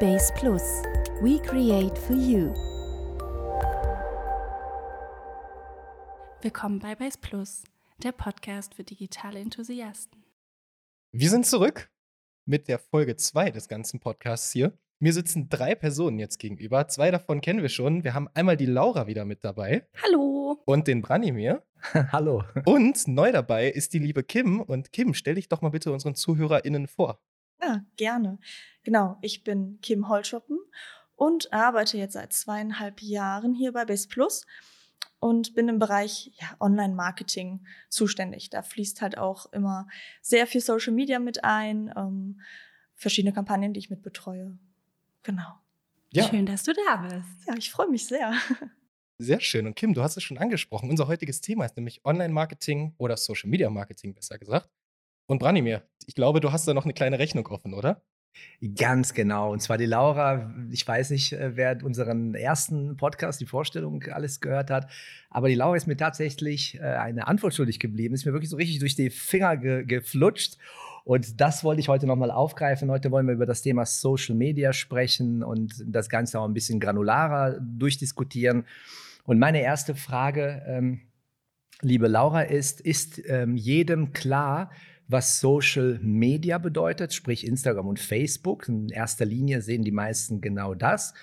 Base Plus. We create for you. Willkommen bei Base Plus, der Podcast für digitale Enthusiasten. Wir sind zurück mit der Folge 2 des ganzen Podcasts hier. Mir sitzen drei Personen jetzt gegenüber. Zwei davon kennen wir schon. Wir haben einmal die Laura wieder mit dabei. Hallo. Und den Branimir. Hallo. Und neu dabei ist die liebe Kim. Und Kim, stell dich doch mal bitte unseren ZuhörerInnen vor. Ja, gerne. Genau, ich bin Kim Holschoppen und arbeite jetzt seit zweieinhalb Jahren hier bei Base Plus und bin im Bereich ja, Online-Marketing zuständig. Da fließt halt auch immer sehr viel Social Media mit ein, ähm, verschiedene Kampagnen, die ich mit betreue. Genau. Ja. Schön, dass du da bist. Ja, ich freue mich sehr. Sehr schön. Und Kim, du hast es schon angesprochen. Unser heutiges Thema ist nämlich Online-Marketing oder Social-Media-Marketing, besser gesagt. Und Branimir, ich glaube, du hast da noch eine kleine Rechnung offen, oder? Ganz genau. Und zwar die Laura, ich weiß nicht, äh, wer unseren ersten Podcast, die Vorstellung alles gehört hat, aber die Laura ist mir tatsächlich äh, eine Antwort schuldig geblieben, ist mir wirklich so richtig durch die Finger ge geflutscht. Und das wollte ich heute nochmal aufgreifen. Heute wollen wir über das Thema Social Media sprechen und das Ganze auch ein bisschen granularer durchdiskutieren. Und meine erste Frage, ähm, liebe Laura, ist, ist ähm, jedem klar, was Social Media bedeutet, sprich Instagram und Facebook. In erster Linie sehen die meisten genau das.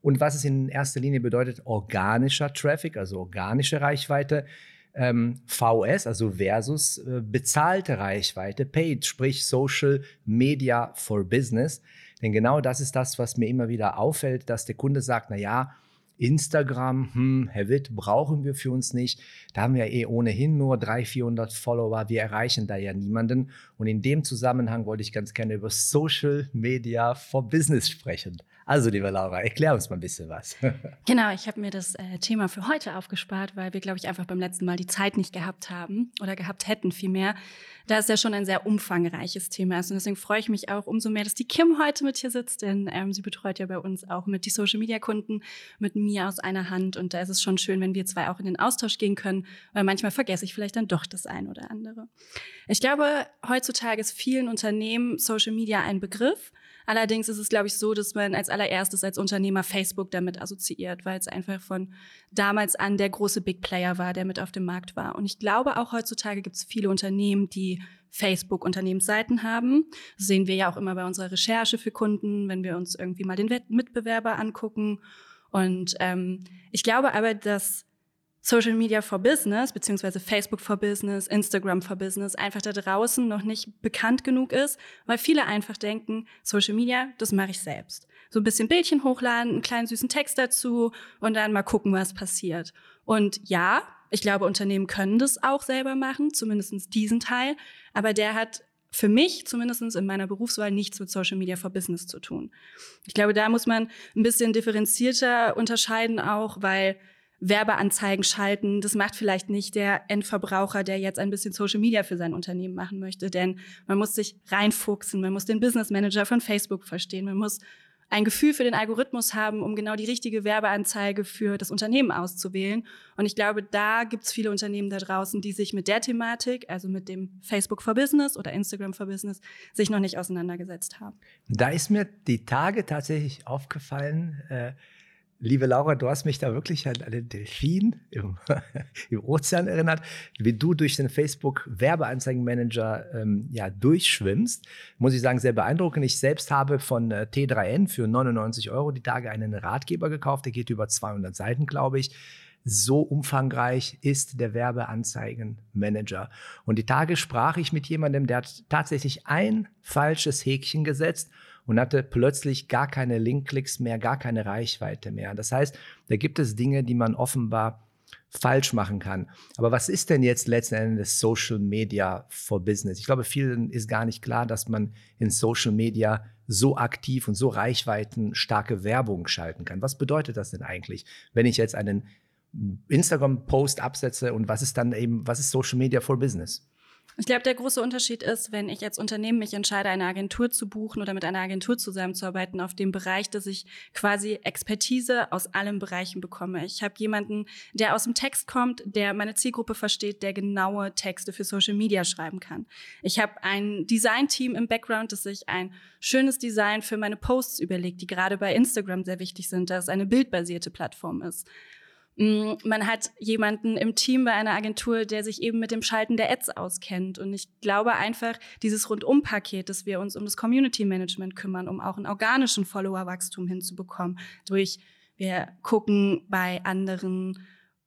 Und was es in erster Linie bedeutet, organischer Traffic, also organische Reichweite, ähm, VS, also versus äh, bezahlte Reichweite, Paid, sprich Social Media for Business. Denn genau das ist das, was mir immer wieder auffällt, dass der Kunde sagt, na ja, Instagram, hm, Herr Witt, brauchen wir für uns nicht. Da haben wir eh ohnehin nur 300, 400 Follower. Wir erreichen da ja niemanden. Und in dem Zusammenhang wollte ich ganz gerne über Social Media for Business sprechen. Also, liebe Laura, erklär uns mal ein bisschen was. genau, ich habe mir das äh, Thema für heute aufgespart, weil wir, glaube ich, einfach beim letzten Mal die Zeit nicht gehabt haben oder gehabt hätten vielmehr. Da es ja schon ein sehr umfangreiches Thema ist. Und deswegen freue ich mich auch umso mehr, dass die Kim heute mit hier sitzt, denn ähm, sie betreut ja bei uns auch mit die Social-Media-Kunden mit mir aus einer Hand. Und da ist es schon schön, wenn wir zwei auch in den Austausch gehen können, weil manchmal vergesse ich vielleicht dann doch das ein oder andere. Ich glaube, heutzutage ist vielen Unternehmen Social Media ein Begriff. Allerdings ist es, glaube ich, so, dass man als allererstes als Unternehmer Facebook damit assoziiert, weil es einfach von damals an der große Big Player war, der mit auf dem Markt war. Und ich glaube, auch heutzutage gibt es viele Unternehmen, die Facebook-Unternehmensseiten haben. Das sehen wir ja auch immer bei unserer Recherche für Kunden, wenn wir uns irgendwie mal den Mitbewerber angucken. Und ähm, ich glaube aber, dass Social Media for Business, beziehungsweise Facebook for Business, Instagram for Business einfach da draußen noch nicht bekannt genug ist, weil viele einfach denken, Social Media, das mache ich selbst. So ein bisschen Bildchen hochladen, einen kleinen süßen Text dazu und dann mal gucken, was passiert. Und ja, ich glaube, Unternehmen können das auch selber machen, zumindest diesen Teil, aber der hat für mich zumindest in meiner Berufswahl nichts mit Social Media for Business zu tun. Ich glaube, da muss man ein bisschen differenzierter unterscheiden auch, weil Werbeanzeigen schalten. Das macht vielleicht nicht der Endverbraucher, der jetzt ein bisschen Social Media für sein Unternehmen machen möchte. Denn man muss sich reinfuchsen, man muss den Business Manager von Facebook verstehen, man muss ein Gefühl für den Algorithmus haben, um genau die richtige Werbeanzeige für das Unternehmen auszuwählen. Und ich glaube, da gibt es viele Unternehmen da draußen, die sich mit der Thematik, also mit dem Facebook for Business oder Instagram for Business, sich noch nicht auseinandergesetzt haben. Da ist mir die Tage tatsächlich aufgefallen, äh, Liebe Laura, du hast mich da wirklich an einen Delfin im, im Ozean erinnert, wie du durch den Facebook Werbeanzeigenmanager ähm, ja, durchschwimmst. Muss ich sagen, sehr beeindruckend. Ich selbst habe von äh, T3N für 99 Euro die Tage einen Ratgeber gekauft. Der geht über 200 Seiten, glaube ich. So umfangreich ist der Werbeanzeigenmanager. Und die Tage sprach ich mit jemandem, der hat tatsächlich ein falsches Häkchen gesetzt und hatte plötzlich gar keine Linkklicks mehr, gar keine Reichweite mehr. Das heißt, da gibt es Dinge, die man offenbar falsch machen kann. Aber was ist denn jetzt letzten Endes Social Media for Business? Ich glaube, vielen ist gar nicht klar, dass man in Social Media so aktiv und so reichweitenstarke Werbung schalten kann. Was bedeutet das denn eigentlich, wenn ich jetzt einen Instagram-Post absetze und was ist dann eben, was ist Social Media for Business? Ich glaube, der große Unterschied ist, wenn ich als Unternehmen mich entscheide, eine Agentur zu buchen oder mit einer Agentur zusammenzuarbeiten auf dem Bereich, dass ich quasi Expertise aus allen Bereichen bekomme. Ich habe jemanden, der aus dem Text kommt, der meine Zielgruppe versteht, der genaue Texte für Social Media schreiben kann. Ich habe ein Design-Team im Background, das sich ein schönes Design für meine Posts überlegt, die gerade bei Instagram sehr wichtig sind, da es eine bildbasierte Plattform ist. Mm, man hat jemanden im Team bei einer Agentur, der sich eben mit dem Schalten der Ads auskennt. Und ich glaube einfach, dieses Rundum-Paket, dass wir uns um das Community Management kümmern, um auch einen organischen Follower-Wachstum hinzubekommen, durch wir gucken bei anderen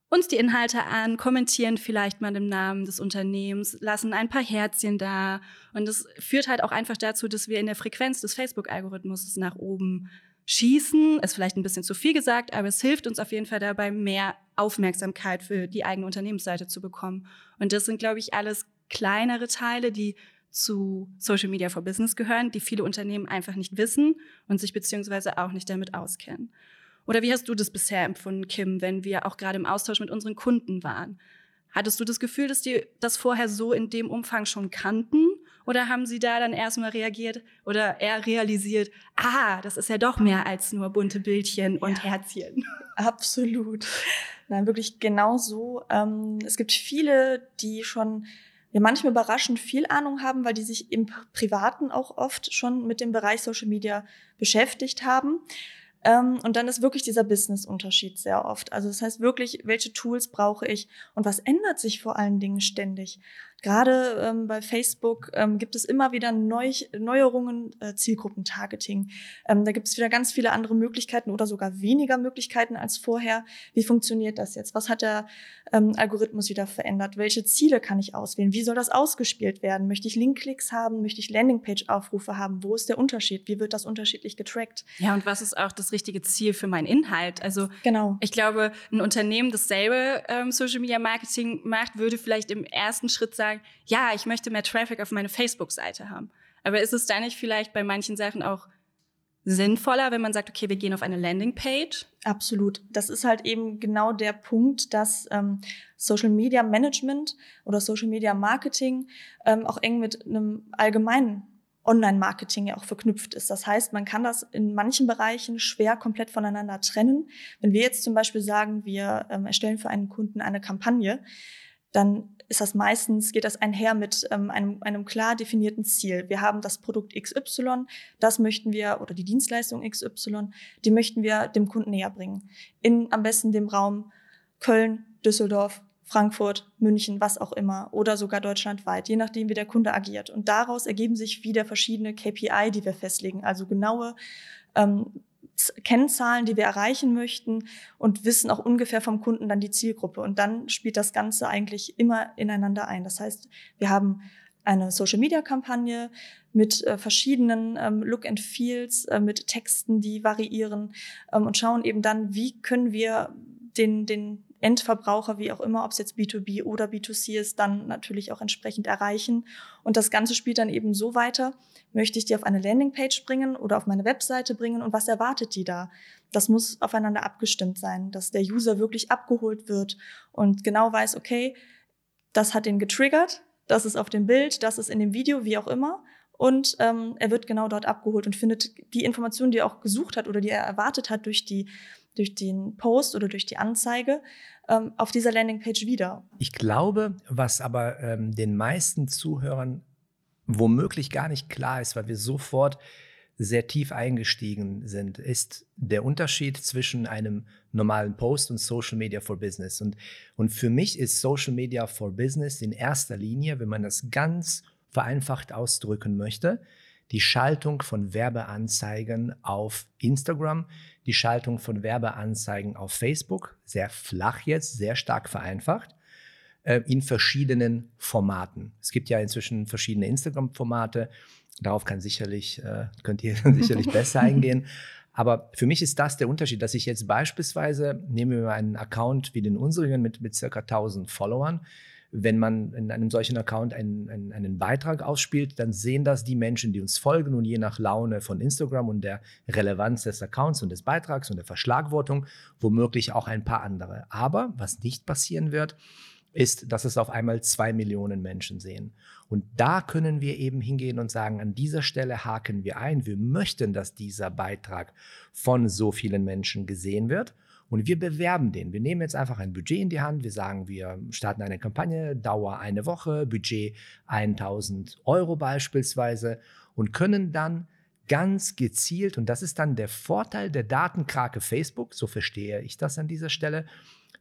uns die Inhalte an, kommentieren vielleicht mal im Namen des Unternehmens, lassen ein paar Herzchen da. Und das führt halt auch einfach dazu, dass wir in der Frequenz des Facebook-Algorithmus nach oben schießen, ist vielleicht ein bisschen zu viel gesagt, aber es hilft uns auf jeden Fall dabei, mehr Aufmerksamkeit für die eigene Unternehmensseite zu bekommen. Und das sind, glaube ich, alles kleinere Teile, die zu Social Media for Business gehören, die viele Unternehmen einfach nicht wissen und sich beziehungsweise auch nicht damit auskennen. Oder wie hast du das bisher empfunden, Kim, wenn wir auch gerade im Austausch mit unseren Kunden waren? Hattest du das Gefühl, dass die das vorher so in dem Umfang schon kannten? Oder haben Sie da dann erstmal reagiert oder eher realisiert, ah, das ist ja doch mehr als nur bunte Bildchen und ja, Herzchen? Absolut. Nein, wirklich genau so. Ähm, es gibt viele, die schon ja, manchmal überraschend viel Ahnung haben, weil die sich im Privaten auch oft schon mit dem Bereich Social Media beschäftigt haben. Ähm, und dann ist wirklich dieser Business-Unterschied sehr oft. Also das heißt wirklich, welche Tools brauche ich und was ändert sich vor allen Dingen ständig? Gerade ähm, bei Facebook ähm, gibt es immer wieder Neu Neuerungen, äh, Zielgruppentargeting. Ähm, da gibt es wieder ganz viele andere Möglichkeiten oder sogar weniger Möglichkeiten als vorher. Wie funktioniert das jetzt? Was hat der ähm, Algorithmus wieder verändert? Welche Ziele kann ich auswählen? Wie soll das ausgespielt werden? Möchte ich Linkklicks haben? Möchte ich Landingpage-Aufrufe haben? Wo ist der Unterschied? Wie wird das unterschiedlich getrackt? Ja, und was ist auch das richtige Ziel für meinen Inhalt? Also genau. ich glaube, ein Unternehmen, das selber ähm, Social Media Marketing macht, würde vielleicht im ersten Schritt sagen, sagen, ja, ich möchte mehr Traffic auf meine Facebook-Seite haben. Aber ist es da nicht vielleicht bei manchen Sachen auch sinnvoller, wenn man sagt, okay, wir gehen auf eine Landingpage? Absolut. Das ist halt eben genau der Punkt, dass ähm, Social Media Management oder Social Media Marketing ähm, auch eng mit einem allgemeinen Online-Marketing ja auch verknüpft ist. Das heißt, man kann das in manchen Bereichen schwer komplett voneinander trennen. Wenn wir jetzt zum Beispiel sagen, wir ähm, erstellen für einen Kunden eine Kampagne, dann ist das meistens, geht das einher mit ähm, einem, einem klar definierten Ziel. Wir haben das Produkt XY, das möchten wir, oder die Dienstleistung XY, die möchten wir dem Kunden näher bringen. In am besten dem Raum Köln, Düsseldorf, Frankfurt, München, was auch immer, oder sogar deutschlandweit, je nachdem, wie der Kunde agiert. Und daraus ergeben sich wieder verschiedene KPI, die wir festlegen, also genaue ähm, Kennzahlen, die wir erreichen möchten und wissen auch ungefähr vom Kunden dann die Zielgruppe. Und dann spielt das Ganze eigentlich immer ineinander ein. Das heißt, wir haben eine Social-Media-Kampagne mit äh, verschiedenen ähm, Look and Feels, äh, mit Texten, die variieren ähm, und schauen eben dann, wie können wir den, den Endverbraucher, wie auch immer, ob es jetzt B2B oder B2C ist, dann natürlich auch entsprechend erreichen. Und das Ganze spielt dann eben so weiter, möchte ich die auf eine Landingpage bringen oder auf meine Webseite bringen und was erwartet die da? Das muss aufeinander abgestimmt sein, dass der User wirklich abgeholt wird und genau weiß, okay, das hat ihn getriggert, das ist auf dem Bild, das ist in dem Video, wie auch immer. Und ähm, er wird genau dort abgeholt und findet die Informationen, die er auch gesucht hat oder die er erwartet hat durch die durch den Post oder durch die Anzeige, ähm, auf dieser Landingpage wieder. Ich glaube, was aber ähm, den meisten Zuhörern womöglich gar nicht klar ist, weil wir sofort sehr tief eingestiegen sind, ist der Unterschied zwischen einem normalen Post und Social Media for Business. Und, und für mich ist Social Media for Business in erster Linie, wenn man das ganz vereinfacht ausdrücken möchte, die Schaltung von Werbeanzeigen auf Instagram, die Schaltung von Werbeanzeigen auf Facebook, sehr flach jetzt, sehr stark vereinfacht, äh, in verschiedenen Formaten. Es gibt ja inzwischen verschiedene Instagram-Formate. Darauf kann sicherlich, äh, könnt ihr sicherlich besser eingehen. Aber für mich ist das der Unterschied, dass ich jetzt beispielsweise, nehmen wir mal einen Account wie den unsrigen mit, mit circa 1000 Followern, wenn man in einem solchen Account einen, einen, einen, Beitrag ausspielt, dann sehen das die Menschen, die uns folgen und je nach Laune von Instagram und der Relevanz des Accounts und des Beitrags und der Verschlagwortung womöglich auch ein paar andere. Aber was nicht passieren wird, ist, dass es auf einmal zwei Millionen Menschen sehen. Und da können wir eben hingehen und sagen, an dieser Stelle haken wir ein. Wir möchten, dass dieser Beitrag von so vielen Menschen gesehen wird. Und wir bewerben den. Wir nehmen jetzt einfach ein Budget in die Hand. Wir sagen, wir starten eine Kampagne, Dauer eine Woche, Budget 1000 Euro beispielsweise und können dann ganz gezielt, und das ist dann der Vorteil der Datenkrake Facebook, so verstehe ich das an dieser Stelle,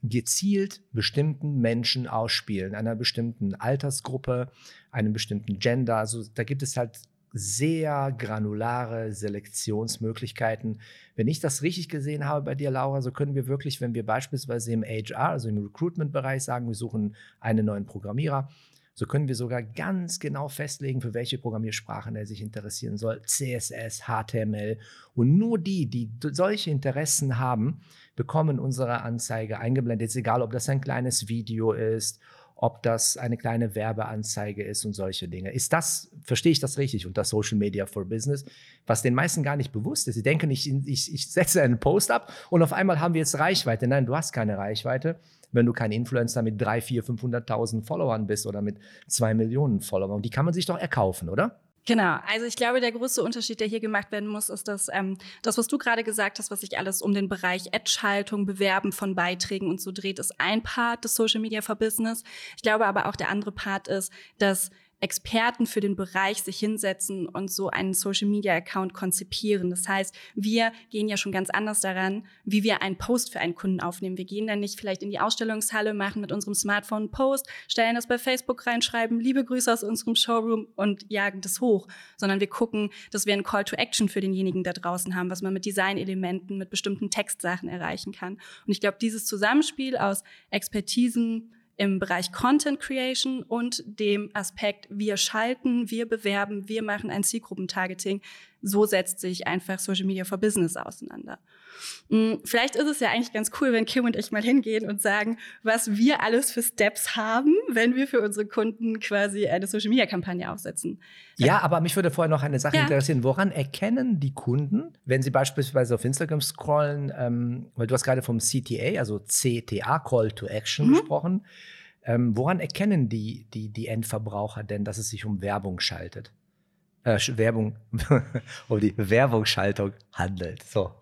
gezielt bestimmten Menschen ausspielen, einer bestimmten Altersgruppe, einem bestimmten Gender. Also da gibt es halt sehr granulare Selektionsmöglichkeiten. Wenn ich das richtig gesehen habe bei dir, Laura, so können wir wirklich, wenn wir beispielsweise im HR, also im Recruitment-Bereich sagen, wir suchen einen neuen Programmierer, so können wir sogar ganz genau festlegen, für welche Programmiersprachen er sich interessieren soll. CSS, HTML. Und nur die, die solche Interessen haben, bekommen unsere Anzeige eingeblendet. Ist egal, ob das ein kleines Video ist, ob das eine kleine Werbeanzeige ist und solche Dinge. Ist das, verstehe ich das richtig unter Social Media for Business, was den meisten gar nicht bewusst ist. Sie denken, ich, ich, ich setze einen Post ab und auf einmal haben wir jetzt Reichweite. Nein, du hast keine Reichweite wenn du kein Influencer mit 3, 4, 500.000 Followern bist oder mit 2 Millionen Followern. Die kann man sich doch erkaufen, oder? Genau, also ich glaube, der größte Unterschied, der hier gemacht werden muss, ist, dass ähm, das, was du gerade gesagt hast, was sich alles um den Bereich Ad-Schaltung, Bewerben von Beiträgen und so dreht, ist ein Part des Social Media for Business. Ich glaube aber auch der andere Part ist, dass Experten für den Bereich sich hinsetzen und so einen Social Media Account konzipieren. Das heißt, wir gehen ja schon ganz anders daran, wie wir einen Post für einen Kunden aufnehmen. Wir gehen dann nicht vielleicht in die Ausstellungshalle, machen mit unserem Smartphone einen Post, stellen das bei Facebook rein, schreiben liebe Grüße aus unserem Showroom und jagen das hoch, sondern wir gucken, dass wir einen Call to Action für denjenigen da draußen haben, was man mit Designelementen, mit bestimmten Textsachen erreichen kann. Und ich glaube, dieses Zusammenspiel aus Expertisen, im Bereich Content Creation und dem Aspekt, wir schalten, wir bewerben, wir machen ein Zielgruppentargeting. So setzt sich einfach Social Media for Business auseinander. Hm, vielleicht ist es ja eigentlich ganz cool, wenn Kim und ich mal hingehen und sagen, was wir alles für Steps haben, wenn wir für unsere Kunden quasi eine Social Media Kampagne aufsetzen. Ja, aber mich würde vorher noch eine Sache ja. interessieren. Woran erkennen die Kunden, wenn sie beispielsweise auf Instagram scrollen, ähm, weil du hast gerade vom CTA, also CTA, Call to Action, mhm. gesprochen. Ähm, woran erkennen die, die, die Endverbraucher denn, dass es sich um Werbung schaltet? Äh, Werbung, um die Werbungsschaltung handelt. So.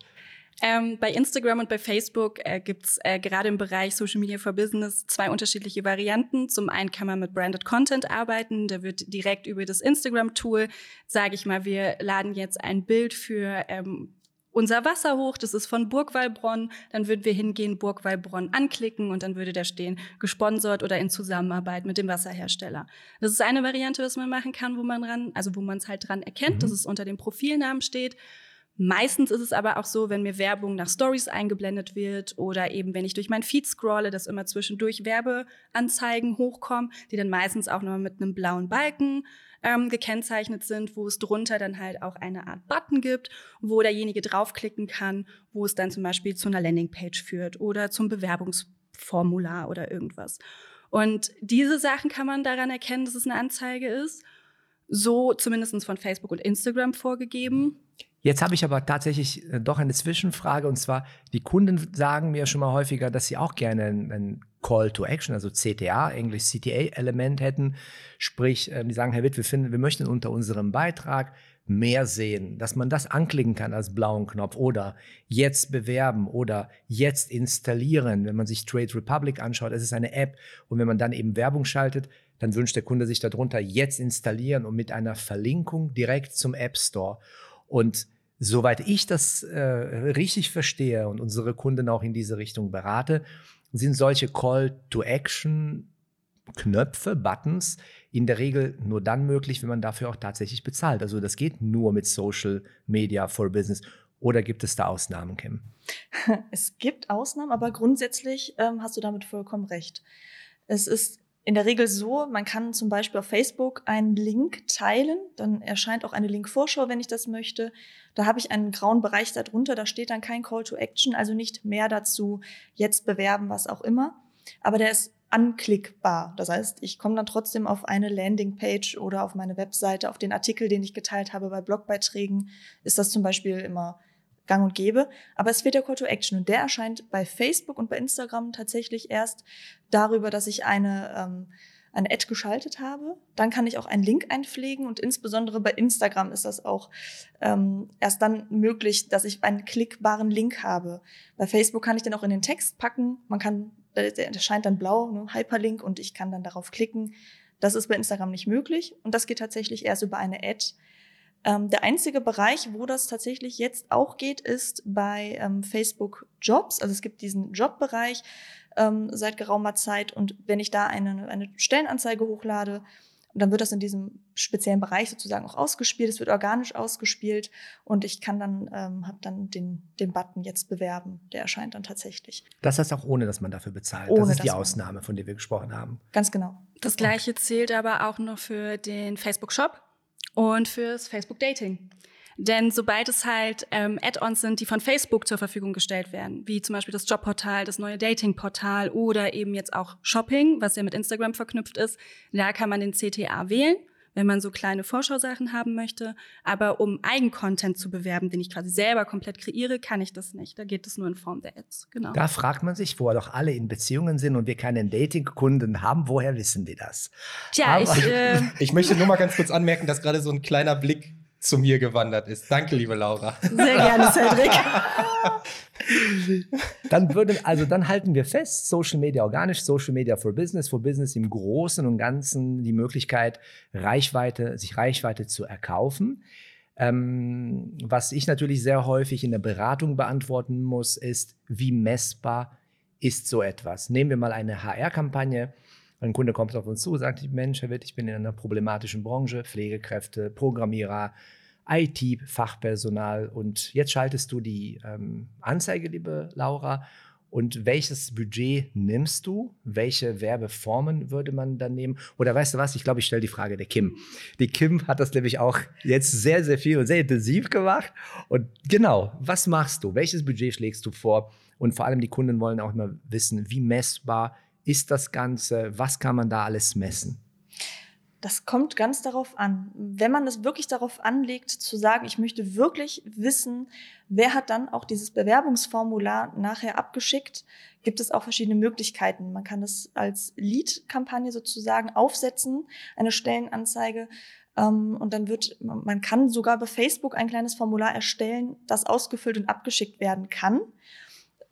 Ähm, bei Instagram und bei Facebook äh, gibt's äh, gerade im Bereich Social Media for Business zwei unterschiedliche Varianten. Zum einen kann man mit Branded Content arbeiten. Da wird direkt über das Instagram-Tool, sage ich mal, wir laden jetzt ein Bild für ähm, unser Wasser hoch, das ist von Burgwallbronn, dann würden wir hingehen, Burgwallbronn anklicken und dann würde da stehen, gesponsert oder in Zusammenarbeit mit dem Wasserhersteller. Das ist eine Variante, was man machen kann, wo man ran, also wo man es halt dran erkennt, mhm. dass es unter dem Profilnamen steht. Meistens ist es aber auch so, wenn mir Werbung nach Stories eingeblendet wird oder eben wenn ich durch mein Feed scrolle, dass immer zwischendurch Werbeanzeigen hochkommen, die dann meistens auch noch mit einem blauen Balken ähm, gekennzeichnet sind, wo es drunter dann halt auch eine Art Button gibt, wo derjenige draufklicken kann, wo es dann zum Beispiel zu einer Landingpage führt oder zum Bewerbungsformular oder irgendwas. Und diese Sachen kann man daran erkennen, dass es eine Anzeige ist. So zumindest von Facebook und Instagram vorgegeben. Jetzt habe ich aber tatsächlich äh, doch eine Zwischenfrage und zwar, die Kunden sagen mir schon mal häufiger, dass sie auch gerne ein Call to Action, also CTA, Englisch CTA-Element hätten. Sprich, ähm, die sagen, Herr Witt, wir, finden, wir möchten unter unserem Beitrag mehr sehen, dass man das anklicken kann als blauen Knopf oder jetzt bewerben oder jetzt installieren. Wenn man sich Trade Republic anschaut, es ist eine App und wenn man dann eben Werbung schaltet, dann wünscht der Kunde sich darunter jetzt installieren und mit einer Verlinkung direkt zum App Store. Und soweit ich das äh, richtig verstehe und unsere Kunden auch in diese Richtung berate, sind solche Call-to-Action-Knöpfe, Buttons in der Regel nur dann möglich, wenn man dafür auch tatsächlich bezahlt. Also das geht nur mit Social Media for Business. Oder gibt es da Ausnahmen, Kim? Es gibt Ausnahmen, aber grundsätzlich ähm, hast du damit vollkommen recht. Es ist in der Regel so, man kann zum Beispiel auf Facebook einen Link teilen, dann erscheint auch eine Linkvorschau, wenn ich das möchte. Da habe ich einen grauen Bereich darunter, da steht dann kein Call to Action, also nicht mehr dazu, jetzt bewerben, was auch immer. Aber der ist anklickbar. Das heißt, ich komme dann trotzdem auf eine Landingpage oder auf meine Webseite, auf den Artikel, den ich geteilt habe bei Blogbeiträgen, ist das zum Beispiel immer gang und gäbe. Aber es fehlt der Call to Action und der erscheint bei Facebook und bei Instagram tatsächlich erst darüber, dass ich eine, ähm, eine Ad geschaltet habe. Dann kann ich auch einen Link einpflegen und insbesondere bei Instagram ist das auch ähm, erst dann möglich, dass ich einen klickbaren Link habe. Bei Facebook kann ich den auch in den Text packen. Man kann, der erscheint dann blau, ne, Hyperlink und ich kann dann darauf klicken. Das ist bei Instagram nicht möglich und das geht tatsächlich erst über eine Ad. Ähm, der einzige Bereich, wo das tatsächlich jetzt auch geht, ist bei ähm, Facebook Jobs. Also es gibt diesen Jobbereich ähm, seit geraumer Zeit und wenn ich da eine, eine Stellenanzeige hochlade, dann wird das in diesem speziellen Bereich sozusagen auch ausgespielt. Es wird organisch ausgespielt und ich kann dann, ähm, habe dann den, den Button jetzt bewerben. Der erscheint dann tatsächlich. Das heißt auch ohne, dass man dafür bezahlt. Ohne, das ist die Ausnahme, von der wir gesprochen haben. Ganz genau. Das gleiche zählt aber auch noch für den Facebook Shop und fürs Facebook Dating. Denn sobald es halt ähm, Add-ons sind, die von Facebook zur Verfügung gestellt werden, wie zum Beispiel das Jobportal, das neue Dating-Portal oder eben jetzt auch Shopping, was ja mit Instagram verknüpft ist, da kann man den CTA wählen, wenn man so kleine Vorschausachen haben möchte. Aber um Eigencontent zu bewerben, den ich quasi selber komplett kreiere, kann ich das nicht. Da geht es nur in Form der Ads. Genau. Da fragt man sich, wo doch alle in Beziehungen sind und wir keinen Dating-Kunden haben, woher wissen die das? Tja, ich, äh, ich möchte nur mal ganz kurz anmerken, dass gerade so ein kleiner Blick zu mir gewandert ist. Danke, liebe Laura. Sehr gerne, Cedric. dann würden, also dann halten wir fest, Social Media organisch, Social Media for Business, for Business im Großen und Ganzen die Möglichkeit, Reichweite, sich Reichweite zu erkaufen. Ähm, was ich natürlich sehr häufig in der Beratung beantworten muss, ist, wie messbar ist so etwas? Nehmen wir mal eine HR-Kampagne. Ein Kunde kommt auf uns zu, sagt, Mensch, Herr Witt, ich bin in einer problematischen Branche, Pflegekräfte, Programmierer, IT-Fachpersonal und jetzt schaltest du die ähm, Anzeige, liebe Laura. Und welches Budget nimmst du? Welche Werbeformen würde man dann nehmen? Oder weißt du was? Ich glaube, ich stelle die Frage der Kim. Die Kim hat das nämlich auch jetzt sehr, sehr viel und sehr intensiv gemacht. Und genau, was machst du? Welches Budget schlägst du vor? Und vor allem die Kunden wollen auch immer wissen, wie messbar ist das Ganze? Was kann man da alles messen? Das kommt ganz darauf an. Wenn man es wirklich darauf anlegt, zu sagen, ich möchte wirklich wissen, wer hat dann auch dieses Bewerbungsformular nachher abgeschickt, gibt es auch verschiedene Möglichkeiten. Man kann es als Lead-Kampagne sozusagen aufsetzen, eine Stellenanzeige. Ähm, und dann wird, man kann sogar bei Facebook ein kleines Formular erstellen, das ausgefüllt und abgeschickt werden kann.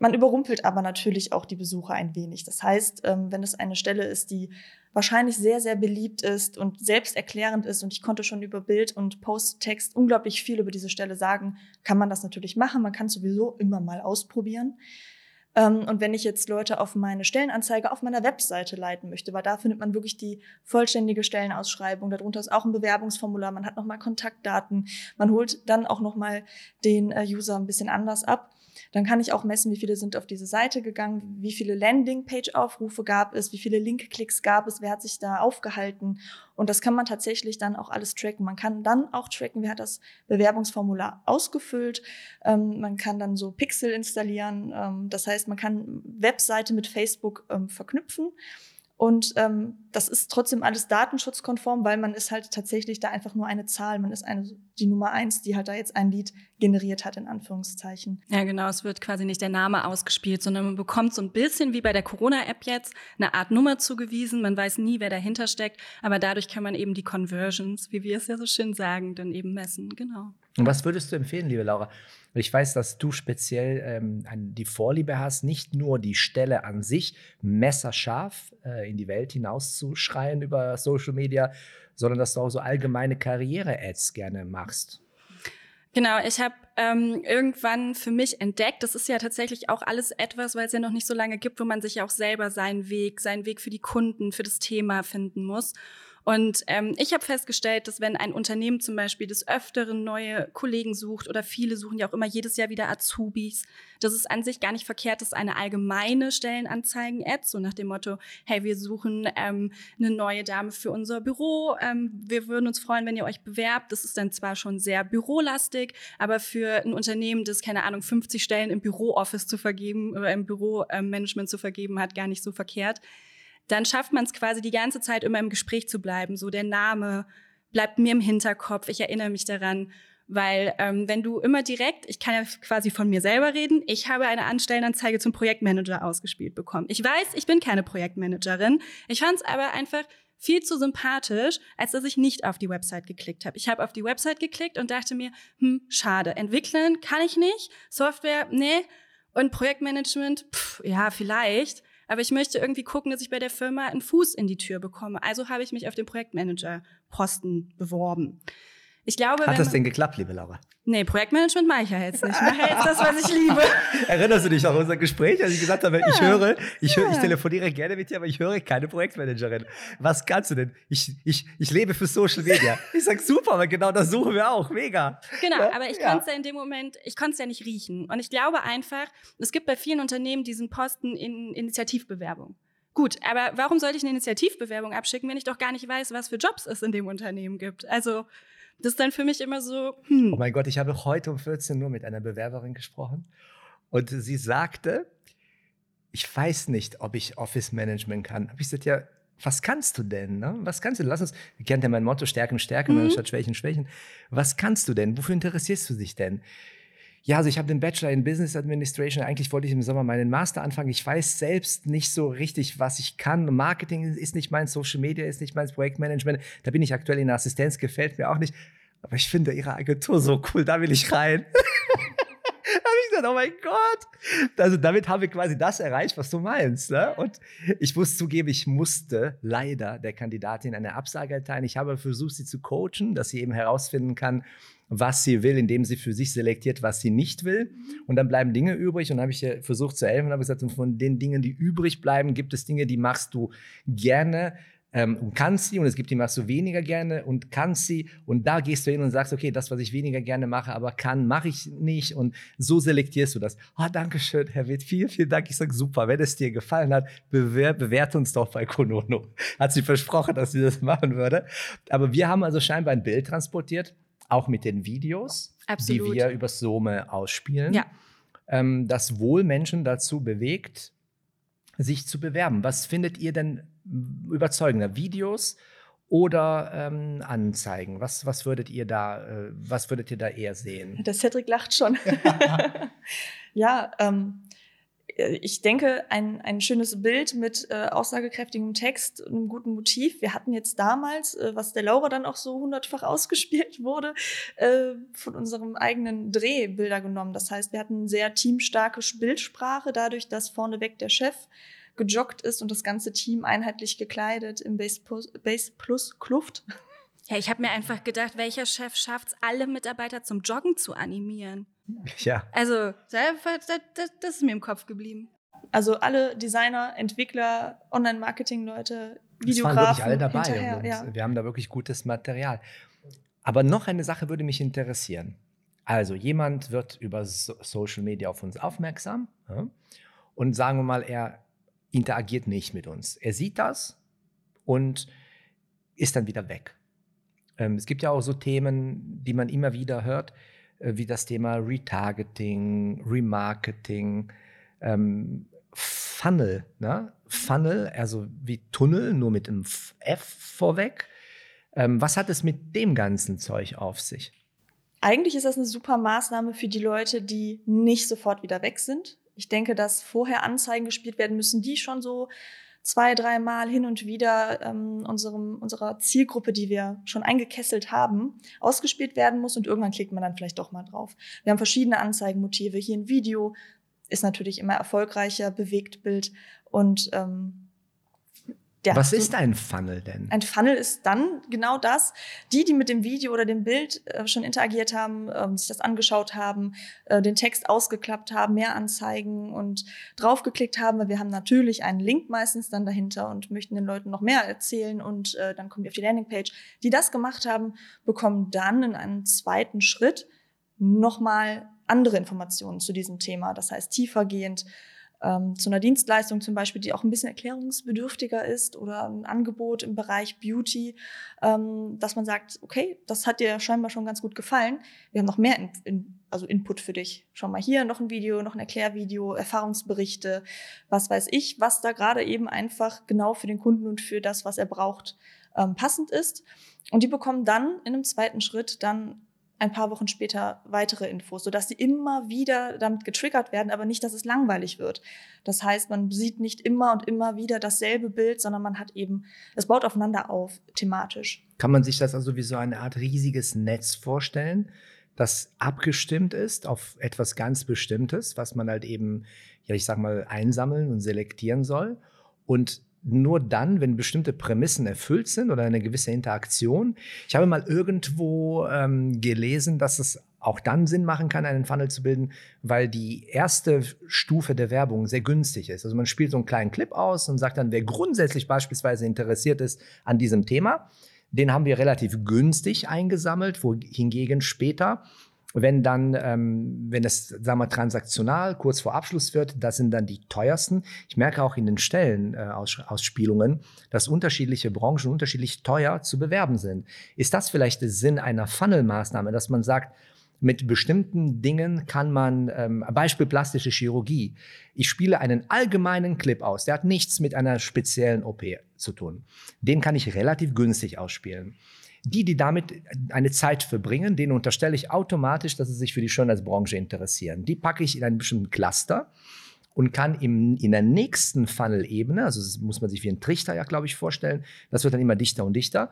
Man überrumpelt aber natürlich auch die Besucher ein wenig. Das heißt, ähm, wenn es eine Stelle ist, die wahrscheinlich sehr, sehr beliebt ist und selbsterklärend ist und ich konnte schon über Bild und Posttext unglaublich viel über diese Stelle sagen, kann man das natürlich machen. Man kann es sowieso immer mal ausprobieren. Ähm, und wenn ich jetzt Leute auf meine Stellenanzeige auf meiner Webseite leiten möchte, weil da findet man wirklich die vollständige Stellenausschreibung. Darunter ist auch ein Bewerbungsformular. Man hat nochmal Kontaktdaten. Man holt dann auch nochmal den äh, User ein bisschen anders ab. Dann kann ich auch messen, wie viele sind auf diese Seite gegangen, wie viele Landing-Page-Aufrufe gab es, wie viele Link-Klicks gab es, wer hat sich da aufgehalten. Und das kann man tatsächlich dann auch alles tracken. Man kann dann auch tracken, wer hat das Bewerbungsformular ausgefüllt. Ähm, man kann dann so Pixel installieren. Ähm, das heißt, man kann Webseite mit Facebook ähm, verknüpfen. Und ähm, das ist trotzdem alles datenschutzkonform, weil man ist halt tatsächlich da einfach nur eine Zahl. Man ist eine, die Nummer eins, die halt da jetzt ein Lied generiert hat, in Anführungszeichen. Ja, genau. Es wird quasi nicht der Name ausgespielt, sondern man bekommt so ein bisschen wie bei der Corona-App jetzt eine Art Nummer zugewiesen. Man weiß nie, wer dahinter steckt. Aber dadurch kann man eben die Conversions, wie wir es ja so schön sagen, dann eben messen. Genau. Und was würdest du empfehlen, liebe Laura? Ich weiß, dass du speziell ähm, die Vorliebe hast, nicht nur die Stelle an sich messerscharf äh, in die Welt hinauszuschreien über Social Media, sondern dass du auch so allgemeine Karriere-Ads gerne machst. Genau, ich habe ähm, irgendwann für mich entdeckt, das ist ja tatsächlich auch alles etwas, weil es ja noch nicht so lange gibt, wo man sich ja auch selber seinen Weg, seinen Weg für die Kunden, für das Thema finden muss. Und ähm, ich habe festgestellt, dass wenn ein Unternehmen zum Beispiel des Öfteren neue Kollegen sucht oder viele suchen ja auch immer jedes Jahr wieder Azubis, dass es an sich gar nicht verkehrt ist, eine allgemeine Stellenanzeigen-Ad, so nach dem Motto, hey, wir suchen ähm, eine neue Dame für unser Büro, ähm, wir würden uns freuen, wenn ihr euch bewerbt. Das ist dann zwar schon sehr bürolastig, aber für ein Unternehmen, das, keine Ahnung, 50 Stellen im Büro-Office zu vergeben oder im Büromanagement zu vergeben hat, gar nicht so verkehrt dann schafft man es quasi die ganze Zeit immer im Gespräch zu bleiben. So der Name bleibt mir im Hinterkopf, ich erinnere mich daran. Weil ähm, wenn du immer direkt, ich kann ja quasi von mir selber reden, ich habe eine Anstellenanzeige zum Projektmanager ausgespielt bekommen. Ich weiß, ich bin keine Projektmanagerin. Ich fand es aber einfach viel zu sympathisch, als dass ich nicht auf die Website geklickt habe. Ich habe auf die Website geklickt und dachte mir, hm, schade, entwickeln kann ich nicht, Software, nee, und Projektmanagement, pff, ja, vielleicht. Aber ich möchte irgendwie gucken, dass ich bei der Firma einen Fuß in die Tür bekomme. Also habe ich mich auf den Projektmanager-Posten beworben. Ich glaube, Hat das denn geklappt, liebe Laura? Nee, Projektmanagement mache ich ja jetzt nicht. Ich mache jetzt das, was ich liebe. Erinnerst du dich noch an unser Gespräch, als ich gesagt habe, ich höre, ich, höre, ich telefoniere gerne mit dir, aber ich höre keine Projektmanagerin. Was kannst du denn? Ich, ich, ich lebe für Social Media. Ich sage super, aber genau das suchen wir auch. Mega. Genau, Ja, aber ich konnte es ja in dem Moment, ich konnte es ja nicht riechen. Und ich glaube einfach, es gibt bei vielen Unternehmen diesen Posten in Initiativbewerbung. Gut, aber warum sollte ich eine Initiativbewerbung abschicken, wenn ich doch gar nicht weiß, was für Jobs es in dem Unternehmen gibt? Also, das ist dann für mich immer so, hm. Oh mein Gott, ich habe heute um 14 Uhr mit einer Bewerberin gesprochen und sie sagte, ich weiß nicht, ob ich Office Management kann. Habe ich gesagt, ja, was kannst du denn? Ne? Was kannst du? Lass uns, ihr kennt ja mein Motto, Stärken, Stärken, Mhm. anstatt Schwächen, Schwächen. Was kannst du denn? Wofür interessierst du dich denn? Ja, also ich habe den Bachelor in Business Administration. Eigentlich wollte ich im Sommer meinen Master anfangen. Ich weiß selbst nicht so richtig, was ich kann. Marketing ist nicht mein, Social Media ist nicht mein, Projektmanagement. Da bin ich aktuell in der Assistenz, gefällt mir auch nicht. Aber ich finde Ihre Agentur so cool, da will ich rein. Da habe ich gesagt, oh mein Gott. Also damit haben wir quasi das erreicht, was du meinst. Ne? Und ich muss zugeben, ich musste leider der Kandidatin eine Absage erteilen. Ich habe versucht, sie zu coachen, dass sie eben herausfinden kann, was sie will, indem sie für sich selektiert, was sie nicht will. Und dann bleiben Dinge übrig. Und dann habe ich ihr versucht zu helfen und habe gesagt, von den Dingen, die übrig bleiben, gibt es Dinge, die machst du gerne ähm, und kannst sie. Und es gibt die machst du weniger gerne und kannst sie. Und da gehst du hin und sagst, okay, das, was ich weniger gerne mache, aber kann, mache ich nicht. Und so selektierst du das. Ah, danke schön, Herr Witt. Vielen, vielen Dank. Ich sage, super. Wenn es dir gefallen hat, bewer bewerte uns doch bei Konono. Hat sie versprochen, dass sie das machen würde. Aber wir haben also scheinbar ein Bild transportiert, auch mit den Videos, Absolut. die wir über Some ausspielen, Ja. ähm, das wohl Menschen dazu bewegt, sich zu bewerben. Was findet ihr denn überzeugender? Videos oder ähm, Anzeigen? Was, was würdet ihr da, äh, was würdet ihr da eher sehen? Der Cedric lacht schon. ja, ähm, ich denke, ein, ein schönes Bild mit äh, aussagekräftigem Text einem guten Motiv. Wir hatten jetzt damals, äh, was der Laura dann auch so hundertfach ausgespielt wurde, äh, von unserem eigenen Dreh Bilder genommen. Das heißt, wir hatten sehr teamstarke Bildsprache, dadurch, dass vorneweg der Chef gejoggt ist und das ganze Team einheitlich gekleidet im Base Plus, Base Plus Kluft. Ja, ich habe mir einfach gedacht, welcher Chef schafft es, alle Mitarbeiter zum Joggen zu animieren? Ja. Also, das, ist mir im Kopf geblieben. Also alle Designer, Entwickler, Online-Marketing-Leute, Es waren Videografen wirklich alle dabei hinterher. und ja. wir haben da wirklich gutes Material. Aber noch eine Sache würde mich interessieren. Also jemand wird über so Social Media auf uns aufmerksam ja, und sagen wir mal, er interagiert nicht mit uns. Er sieht das und ist dann wieder weg. Ähm, es gibt ja auch so Themen, die man immer wieder hört, äh, wie das Thema Retargeting, Remarketing, ähm, Funnel. Ne? Funnel, also wie Tunnel, nur mit einem F vorweg. Ähm, was hat es mit dem ganzen Zeug auf sich? Eigentlich ist das eine super Maßnahme für die Leute, die nicht sofort wieder weg sind. Ich denke, dass vorher Anzeigen gespielt werden müssen, die schon so zwei, dreimal hin und wieder ähm, unserem, unserer Zielgruppe, die wir schon eingekesselt haben, ausgespielt werden muss und irgendwann klickt man dann vielleicht doch mal drauf. Wir haben verschiedene Anzeigenmotive. Hier ein Video ist natürlich immer erfolgreicher, Bewegtbild und ähm, ja, Was so- ist ein Funnel denn? ein Funnel ist dann genau das. Die, die mit dem Video oder dem Bild äh, schon interagiert haben, ähm, sich das angeschaut haben, äh, den Text ausgeklappt haben, mehr Anzeigen und draufgeklickt haben, weil wir haben natürlich einen Link meistens dann dahinter und möchten den Leuten noch mehr erzählen und äh, dann kommen die auf die Landingpage. Die das gemacht haben, bekommen dann in einem zweiten Schritt nochmal andere Informationen zu diesem Thema. Das heißt, tiefergehend ähm, zu einer Dienstleistung zum Beispiel, die auch ein bisschen erklärungsbedürftiger ist oder ein Angebot im Bereich Beauty, ähm, dass man sagt, okay, das hat dir scheinbar schon ganz gut gefallen. Wir haben noch mehr in, in, also Input für dich. Schau mal hier noch ein Video, noch ein Erklärvideo, Erfahrungsberichte, was weiß ich, was da gerade eben einfach genau für den Kunden und für das, was er braucht, ähm, passend ist. Und die bekommen dann in einem zweiten Schritt dann ein paar Wochen später weitere Infos, sodass sie immer wieder damit getriggert werden, aber nicht, dass es langweilig wird. Das heißt, man sieht nicht immer und immer wieder dasselbe Bild, sondern man hat eben, es baut aufeinander auf, thematisch. Kann man sich das also wie so eine Art riesiges Netz vorstellen, das abgestimmt ist auf etwas ganz Bestimmtes, was man halt eben, ja, ich sag mal, einsammeln und selektieren soll. Und nur dann, wenn bestimmte Prämissen erfüllt sind oder eine gewisse Interaktion. Ich habe mal irgendwo ähm, gelesen, dass es auch dann Sinn machen kann, einen Funnel zu bilden, weil die erste Stufe der Werbung sehr günstig ist. Also man spielt so einen kleinen Clip aus und sagt dann, wer grundsätzlich beispielsweise interessiert ist an diesem Thema, den haben wir relativ günstig eingesammelt, wohingegen später wenn dann, ähm, wenn es, sagen wir, transaktional kurz vor Abschluss wird, das sind dann die teuersten. Ich merke auch in den Stellenausspielungen, äh, dass unterschiedliche Branchen unterschiedlich teuer zu bewerben sind. Ist das vielleicht der Sinn einer Funnel-Maßnahme, dass man sagt, mit bestimmten Dingen kann man, ähm, Beispiel plastische Chirurgie. Ich spiele einen allgemeinen Clip aus, der hat nichts mit einer speziellen OP zu tun. Den kann ich relativ günstig ausspielen. Die, die damit eine Zeit verbringen, denen unterstelle ich automatisch, dass sie sich für die Schönheitsbranche interessieren. Die packe ich in einen bestimmten Cluster und kann im, in der nächsten Funnel-Ebene, also muss man sich wie ein Trichter ja, glaube ich, vorstellen, das wird dann immer dichter und dichter.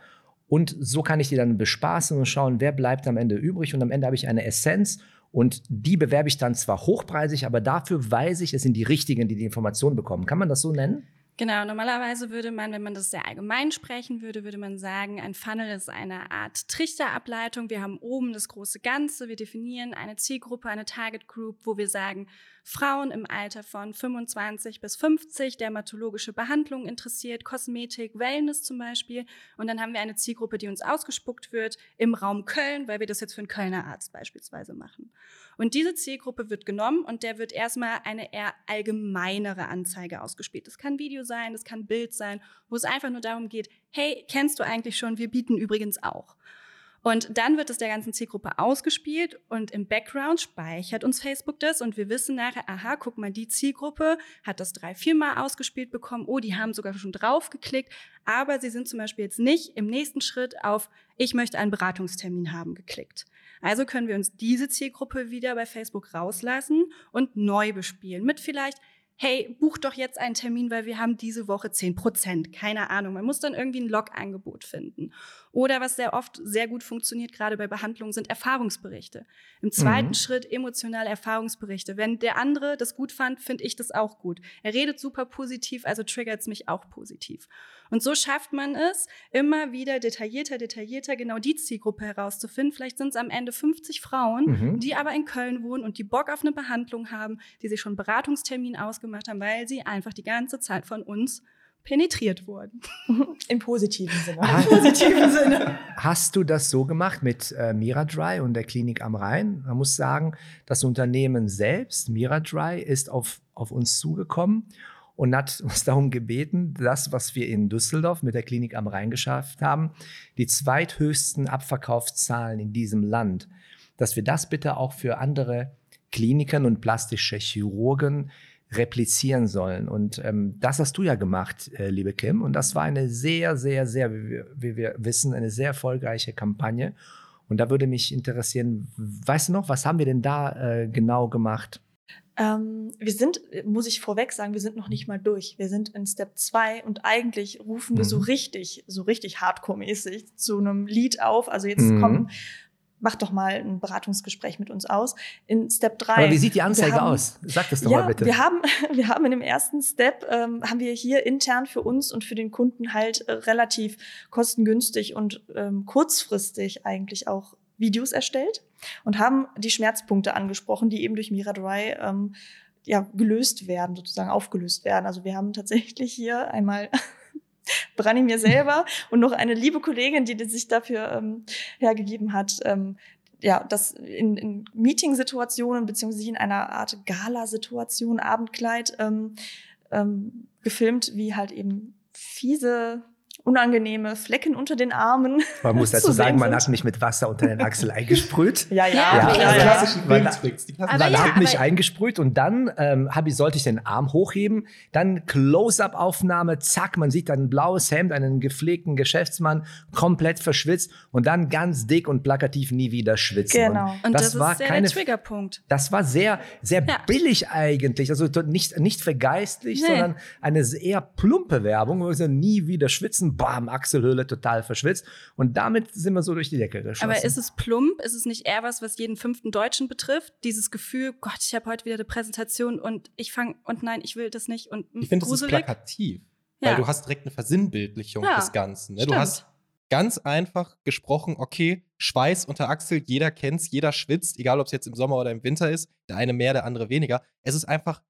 Und so kann ich die dann bespaßen und schauen, wer bleibt am Ende übrig. Und am Ende habe ich eine Essenz und die bewerbe ich dann zwar hochpreisig, aber dafür weiß ich, es sind die Richtigen, die die Informationen bekommen. Kann man das so nennen? Genau, normalerweise würde man, wenn man das sehr allgemein sprechen würde, würde man sagen, ein Funnel ist eine Art Trichterableitung. Wir haben oben das große Ganze, wir definieren eine Zielgruppe, eine Target Group, wo wir sagen, Frauen im Alter von 25 bis 50, dermatologische Behandlung interessiert, Kosmetik, Wellness zum Beispiel. Und dann haben wir eine Zielgruppe, die uns ausgespuckt wird im Raum Köln, weil wir das jetzt für einen Kölner Arzt beispielsweise machen. Und diese Zielgruppe wird genommen und der wird erstmal eine eher allgemeinere Anzeige ausgespielt. Das kann Video sein, das kann Bild sein, wo es einfach nur darum geht, hey, kennst du eigentlich schon, wir bieten übrigens auch. Und dann wird es der ganzen Zielgruppe ausgespielt und im Background speichert uns Facebook das und wir wissen nachher, aha, guck mal, die Zielgruppe hat das drei, viermal ausgespielt bekommen, oh, die haben sogar schon drauf geklickt, aber sie sind zum Beispiel jetzt nicht im nächsten Schritt auf, ich möchte einen Beratungstermin haben, geklickt. Also können wir uns diese Zielgruppe wieder bei Facebook rauslassen und neu bespielen mit vielleicht hey, buch doch jetzt einen Termin, weil wir haben diese Woche 10 Prozent. Keine Ahnung. Man muss dann irgendwie ein Log-Angebot finden. Oder was sehr oft sehr gut funktioniert, gerade bei Behandlungen, sind Erfahrungsberichte. Im zweiten mhm. Schritt emotionale Erfahrungsberichte. Wenn der andere das gut fand, finde ich das auch gut. Er redet super positiv, also triggert es mich auch positiv. Und so schafft man es, immer wieder detaillierter, detaillierter genau die Zielgruppe herauszufinden. Vielleicht sind es am Ende 50 Frauen, mhm. die aber in Köln wohnen und die Bock auf eine Behandlung haben, die sich schon einen Beratungstermin ausgemacht haben, weil sie einfach die ganze Zeit von uns penetriert wurden. Im positiven Sinne. Im positiven Sinne. Hast du das so gemacht mit äh, Miradry und der Klinik am Rhein? Man muss sagen, das Unternehmen selbst, Miradry, ist auf, auf uns zugekommen und hat uns darum gebeten, das, was wir in Düsseldorf mit der Klinik am Rhein geschafft haben, die zweithöchsten Abverkaufszahlen in diesem Land, dass wir das bitte auch für andere Kliniken und plastische Chirurgen replizieren sollen. Und ähm, das hast du ja gemacht, äh, liebe Kim. Und das war eine sehr, sehr, sehr, wie wir, wie wir wissen, eine sehr erfolgreiche Kampagne. Und da würde mich interessieren, weißt du noch, was haben wir denn da äh, genau gemacht? Ähm, wir sind, muss ich vorweg sagen, wir sind noch nicht mal durch. Wir sind in Step 2 und eigentlich rufen wir so mhm. richtig, so richtig hardcore-mäßig zu einem Lied auf. Also jetzt mhm. kommen mach doch mal ein Beratungsgespräch mit uns aus. In Step 3. Aber wie sieht die Anzeige haben, aus? Sag das doch ja, mal bitte. Wir haben, wir haben in dem ersten Step, ähm, haben wir hier intern für uns und für den Kunden halt äh, relativ kostengünstig und ähm, kurzfristig eigentlich auch Videos erstellt und haben die Schmerzpunkte angesprochen, die eben durch Miradry ähm, ja, gelöst werden, sozusagen aufgelöst werden. Also wir haben tatsächlich hier einmal Branni mir selber und noch eine liebe Kollegin, die, die sich dafür ähm, hergegeben hat, ähm, ja, das in, in Meeting-Situationen beziehungsweise in einer Art Gala-Situation, Abendkleid ähm, ähm, gefilmt, wie halt eben fiese unangenehme Flecken unter den Armen. Man muss dazu zu sagen, man hat mich mit Wasser unter den Achsel eingesprüht. Ja, ja, Ja, ja. ja, ja, klassischen man ja, hat mich eingesprüht und dann ähm, hab ich, sollte ich den Arm hochheben, dann Close-up-Aufnahme, zack, man sieht dann ein blaues Hemd, einen gepflegten Geschäftsmann, komplett verschwitzt und dann ganz dick und plakativ nie wieder schwitzen. Genau. Und das, war ist ja keine der Triggerpunkt. das war sehr, sehr Ja. billig eigentlich. Also nicht, nicht vergeistlich, Nee. sondern eine eher plumpe Werbung. wo wir so nie wieder schwitzen, bam, Achselhöhle total verschwitzt. Und damit sind wir so durch die Decke geschossen. Aber ist es plump? Ist es nicht eher was, was jeden fünften Deutschen betrifft? Dieses Gefühl, Gott, ich habe heute wieder eine Präsentation und ich fange und nein, ich will das nicht und Ich finde, es ist gruselig. plakativ. Weil Ja. du hast direkt eine Versinnbildlichung Ja, des Ganzen. Ne? Du hast ganz einfach gesprochen, okay, Schweiß unter Achsel, jeder kennt's, jeder schwitzt, egal ob es jetzt im Sommer oder im Winter ist, der eine mehr, der andere weniger. Es ist einfach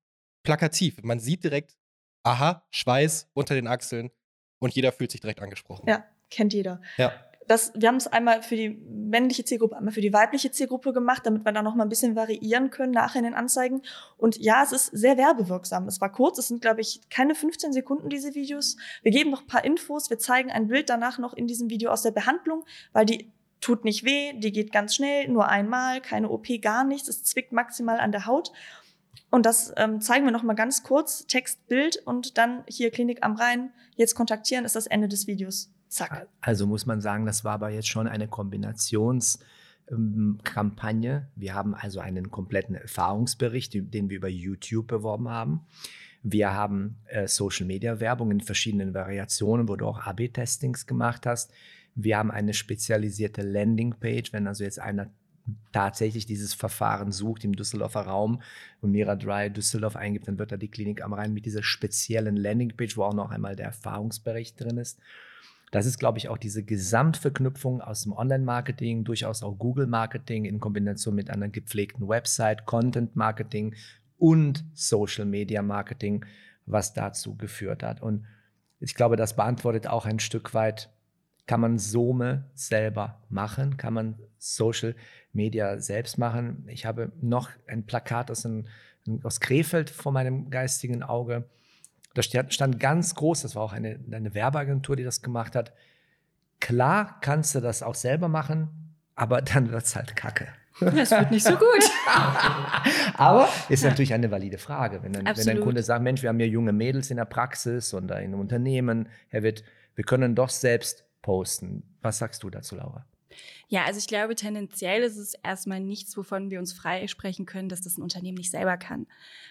plakativ. Man sieht direkt, aha, Schweiß unter den Achseln und jeder fühlt sich direkt angesprochen. Ja, kennt jeder. Ja. Das, wir haben es einmal für die männliche Zielgruppe, einmal für die weibliche Zielgruppe gemacht, damit wir da noch mal ein bisschen variieren können nachher in den Anzeigen. Und ja, es ist sehr werbewirksam. Es war kurz, es sind, glaube ich, keine 15 Sekunden, diese Videos. Wir geben noch ein paar Infos, wir zeigen ein Bild danach noch in diesem Video aus der Behandlung, weil die tut nicht weh, die geht ganz schnell, nur einmal, keine OP, gar nichts, es zwickt maximal an der Haut. Und das ähm, zeigen wir noch mal ganz kurz, Text, Bild und dann hier Klinik am Rhein, jetzt kontaktieren, ist das Ende des Videos. Zack. Also muss man sagen, das war aber jetzt schon eine Kombinationskampagne. Wir haben also einen kompletten Erfahrungsbericht, den wir über YouTube beworben haben. Wir haben äh, Social-Media-Werbung in verschiedenen Variationen, wo du auch AB-Testings gemacht hast. Wir haben eine spezialisierte Landingpage, wenn also jetzt einer tatsächlich dieses Verfahren sucht im Düsseldorfer Raum und Mira Dry Düsseldorf eingibt, dann wird da die Klinik am Rhein mit dieser speziellen Landingpage, wo auch noch einmal der Erfahrungsbericht drin ist. Das ist, glaube ich, auch diese Gesamtverknüpfung aus dem Online-Marketing, durchaus auch Google-Marketing in Kombination mit einer gepflegten Website, Content-Marketing und Social-Media-Marketing, was dazu geführt hat. Und ich glaube, das beantwortet auch ein Stück weit, kann man Some selber machen? Kann man Social Media selbst machen? Ich habe noch ein Plakat aus, ein, aus Krefeld vor meinem geistigen Auge. Da stand, ganz groß, das war auch eine, eine Werbeagentur, die das gemacht hat. Klar kannst du das auch selber machen, aber dann wird es halt kacke. Es wird nicht so gut. Aber ist natürlich eine valide Frage. Wenn, dann, wenn ein. Kunde sagt, Mensch, wir haben hier junge Mädels in der Praxis und in einem Unternehmen, Herr Witt, wir können doch selbst posten. Was sagst du dazu, Laura? Ja, also ich glaube, tendenziell ist es erstmal nichts, wovon wir uns freisprechen können, dass das ein Unternehmen nicht selber kann.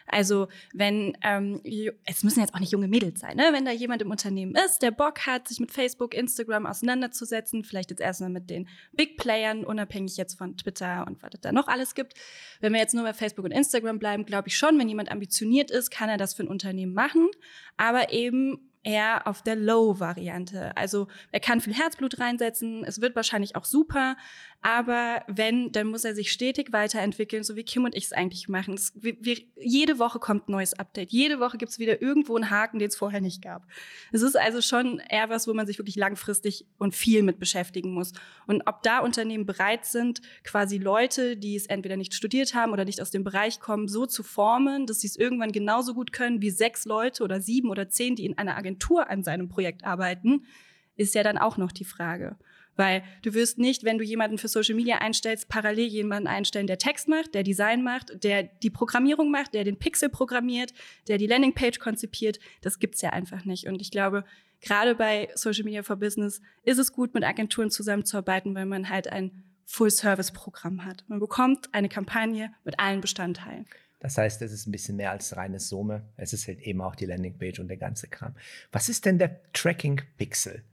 Also wenn, ähm, es müssen jetzt auch nicht junge Mädels sein, ne? wenn da jemand im Unternehmen ist, der Bock hat, sich mit Facebook, Instagram auseinanderzusetzen, vielleicht jetzt erstmal mit den Big Playern, unabhängig jetzt von Twitter und was es da noch alles gibt. Wenn wir jetzt nur bei Facebook und Instagram bleiben, glaube ich schon, wenn jemand ambitioniert ist, kann er das für ein Unternehmen machen, aber eben eher auf der Low-Variante. Also er kann viel Herzblut reinsetzen, es wird wahrscheinlich auch super, aber wenn, dann muss er sich stetig weiterentwickeln, so wie Kim und ich es eigentlich machen. Es, wir, wir, jede Woche kommt ein neues Update, jede Woche gibt es wieder irgendwo einen Haken, den es vorher nicht gab. Es ist also schon eher was, wo man sich wirklich langfristig und viel mit beschäftigen muss. Und ob da Unternehmen bereit sind, quasi Leute, die es entweder nicht studiert haben oder nicht aus dem Bereich kommen, so zu formen, dass sie es irgendwann genauso gut können wie sechs Leute oder sieben oder zehn, die in einer Agentur an seinem Projekt arbeiten, ist ja dann auch noch die Frage. Weil du wirst nicht, wenn du jemanden für Social Media einstellst, parallel jemanden einstellen, der Text macht, der Design macht, der die Programmierung macht, der den Pixel programmiert, der die Landingpage konzipiert. Das gibt's ja einfach nicht. Und ich glaube, gerade bei Social Media for Business ist es gut, mit Agenturen zusammenzuarbeiten, weil man halt ein Full-Service-Programm hat. Man bekommt eine Kampagne mit allen Bestandteilen. Das heißt, es ist ein bisschen mehr als reines Summe. Es ist halt eben auch die Landingpage und der ganze Kram. Was ist denn der Tracking Pixel?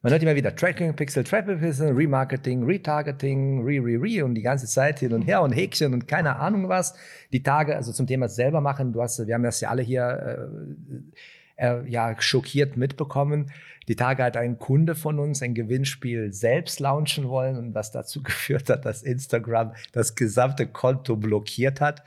Man hört immer wieder Tracking Pixel, Tracking Pixel, Remarketing, Retargeting, Re, Re, Re und die ganze Zeit hin und her und Häkchen und keine Ahnung was. Die Tage, also zum Thema selber machen, du hast, wir haben das ja alle hier äh, äh, ja, schockiert mitbekommen. Die Tage hat ein Kunde von uns ein Gewinnspiel selbst launchen wollen und was dazu geführt hat, dass Instagram das gesamte Konto blockiert hat.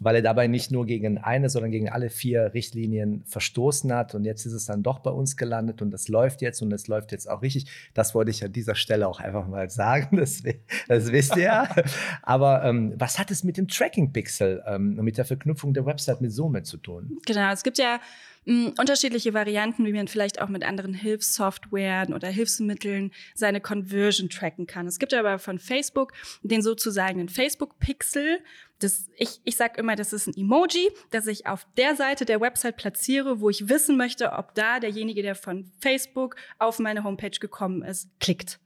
Weil er dabei nicht nur gegen eine, sondern gegen alle vier Richtlinien verstoßen hat. Und jetzt ist es dann doch bei uns gelandet und das läuft jetzt und es läuft jetzt auch richtig. Das wollte ich an dieser Stelle auch einfach mal sagen. Das, das wisst ihr ja. Aber ähm, was hat es mit dem Tracking-Pixel, ähm, mit der Verknüpfung der Website mit Summe zu tun? Genau, es gibt ja mh, unterschiedliche Varianten, wie man vielleicht auch mit anderen Hilfssoftwaren oder Hilfsmitteln seine Conversion tracken kann. Es gibt aber von Facebook den sozusagen Facebook-Pixel. Das, ich ich sage immer, das ist ein Emoji, das ich auf der Seite der Website platziere, wo ich wissen möchte, ob da derjenige, der von Facebook auf meine Homepage gekommen ist, klickt.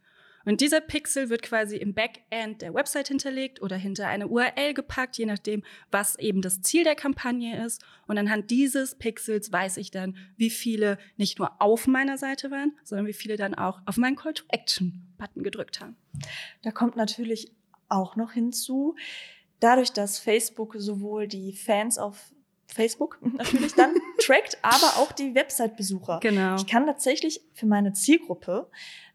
Und dieser Pixel wird quasi im Backend der Website hinterlegt oder hinter eine URL gepackt, je nachdem, was eben das Ziel der Kampagne ist. Und anhand dieses Pixels weiß ich dann, wie viele nicht nur auf meiner Seite waren, sondern wie viele dann auch auf meinen Call to Action Button gedrückt haben. Da kommt natürlich auch noch hinzu, dadurch, dass Facebook sowohl die Fans auf Facebook natürlich dann trackt, aber auch die Website-Besucher. Genau. Ich kann tatsächlich für meine Zielgruppe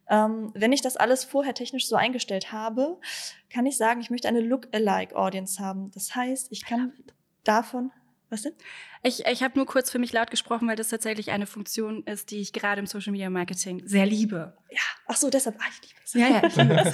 ähm, wenn ich das alles vorher technisch so eingestellt habe, kann ich sagen, ich möchte eine Look-alike-Audience haben. Das heißt, ich kann davon was denn? Ich, ich habe nur kurz für mich laut gesprochen, weil das tatsächlich eine Funktion ist, die ich gerade im Social Media Marketing sehr liebe. Ja, ach so, deshalb, ah, ich liebe es. Ja, ja, ich liebe es.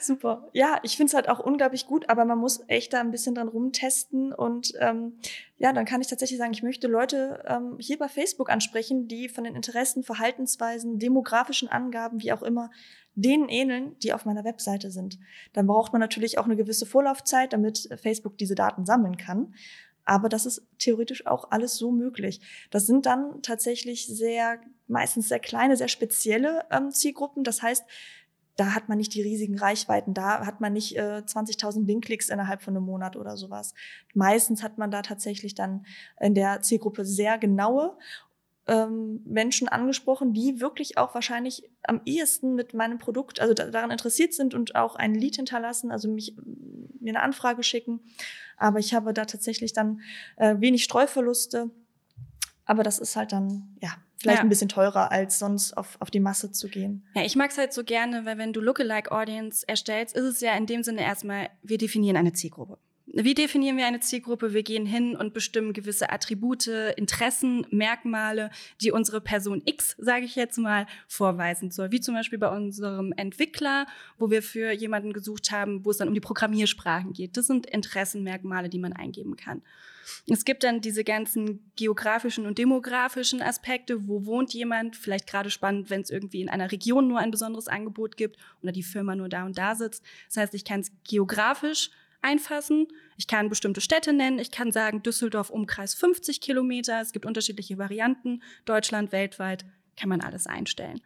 Super. Ja, ich finde es halt auch unglaublich gut, aber man muss echt da ein bisschen dran rumtesten und ähm, ja, dann kann ich tatsächlich sagen, ich möchte Leute ähm, hier bei Facebook ansprechen, die von den Interessen, Verhaltensweisen, demografischen Angaben, wie auch immer, denen ähneln, die auf meiner Webseite sind. Dann braucht man natürlich auch eine gewisse Vorlaufzeit, damit Facebook diese Daten sammeln kann. Aber das ist theoretisch auch alles so möglich. Das sind dann tatsächlich sehr, meistens sehr kleine, sehr spezielle ähm, Zielgruppen. Das heißt, da hat man nicht die riesigen Reichweiten, da hat man nicht äh, 20.000 Linkklicks innerhalb von einem Monat oder sowas. Meistens hat man da tatsächlich dann in der Zielgruppe sehr genaue ähm, Menschen angesprochen, die wirklich auch wahrscheinlich am ehesten mit meinem Produkt, also daran interessiert sind und auch ein Lied hinterlassen, also mich mir eine Anfrage schicken. Aber ich habe da tatsächlich dann äh, wenig Streuverluste. Aber das ist halt dann, ja, vielleicht ja. ein bisschen teurer, als sonst auf, auf die Masse zu gehen. Ja, ich mag es halt so gerne, weil wenn du Lookalike Audience erstellst, ist es ja in dem Sinne erstmal, wir definieren eine Zielgruppe. Wie definieren wir eine Zielgruppe? Wir gehen hin und bestimmen gewisse Attribute, Interessen, Merkmale, die unsere Person X, sage ich jetzt mal, vorweisen soll. Wie zum Beispiel bei unserem Entwickler, wo wir für jemanden gesucht haben, wo es dann um die Programmiersprachen geht. Das sind Interessenmerkmale, die man eingeben kann. Es gibt dann diese ganzen geografischen und demografischen Aspekte. Wo wohnt jemand? Vielleicht gerade spannend, wenn es irgendwie in einer Region nur ein besonderes Angebot gibt oder die Firma nur da und da sitzt. Das heißt, ich kann es geografisch einfassen. Ich kann bestimmte Städte nennen. Ich kann sagen, Düsseldorf Umkreis 50 Kilometer. Es gibt unterschiedliche Varianten. Deutschland, weltweit, kann man alles einstellen.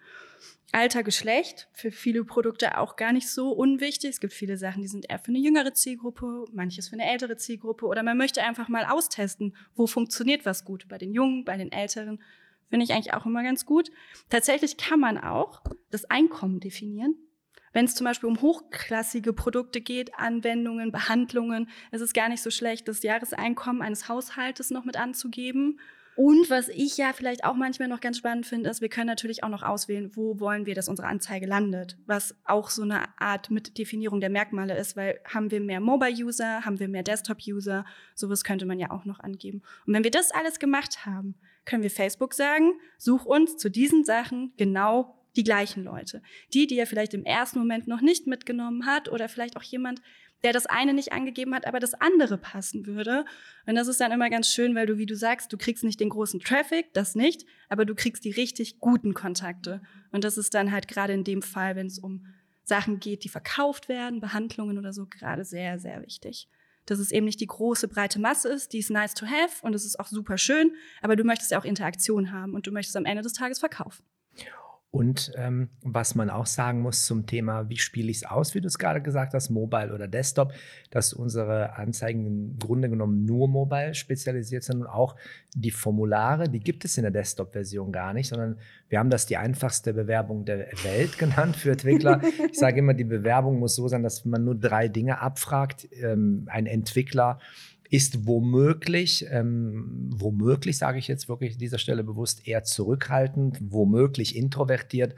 Alter, Geschlecht, für viele Produkte auch gar nicht so unwichtig. Es gibt viele Sachen, die sind eher für eine jüngere Zielgruppe, manches für eine ältere Zielgruppe. Oder man möchte einfach mal austesten, wo funktioniert was gut. Bei den Jungen, bei den Älteren. Finde ich eigentlich auch immer ganz gut. Tatsächlich kann man auch das Einkommen definieren. Wenn es zum Beispiel um hochklassige Produkte geht, Anwendungen, Behandlungen, ist es gar nicht so schlecht, das Jahreseinkommen eines Haushaltes noch mit anzugeben. Und was ich ja vielleicht auch manchmal noch ganz spannend finde, ist, wir können natürlich auch noch auswählen, wo wollen wir, dass unsere Anzeige landet. Was auch so eine Art mit Definierung der Merkmale ist, weil haben wir mehr Mobile-User, haben wir mehr Desktop-User, sowas könnte man ja auch noch angeben. Und wenn wir das alles gemacht haben, können wir Facebook sagen, such uns zu diesen Sachen genau die gleichen Leute. Die, die er vielleicht im ersten Moment noch nicht mitgenommen hat oder vielleicht auch jemand, der das eine nicht angegeben hat, aber das andere passen würde. Und das ist dann immer ganz schön, weil du, wie du sagst, du kriegst nicht den großen Traffic, das nicht, aber du kriegst die richtig guten Kontakte. Und das ist dann halt gerade in dem Fall, wenn es um Sachen geht, die verkauft werden, Behandlungen oder so, gerade sehr, sehr wichtig. Dass es eben nicht die große, breite Masse ist, die ist nice to have und es ist auch super schön, aber du möchtest ja auch Interaktion haben und du möchtest am Ende des Tages verkaufen. Und ähm, was man auch sagen muss zum Thema, wie spiele ich es aus, wie du es gerade gesagt hast, Mobile oder Desktop, dass unsere Anzeigen im Grunde genommen nur Mobile spezialisiert sind und auch die Formulare, die gibt es in der Desktop-Version gar nicht, sondern wir haben das die einfachste Bewerbung der Welt genannt für Entwickler. Ich sage immer, die Bewerbung muss so sein, dass man nur drei Dinge abfragt. Ähm, ein Entwickler ist womöglich, ähm, womöglich sage ich jetzt wirklich an dieser Stelle bewusst, eher zurückhaltend, womöglich introvertiert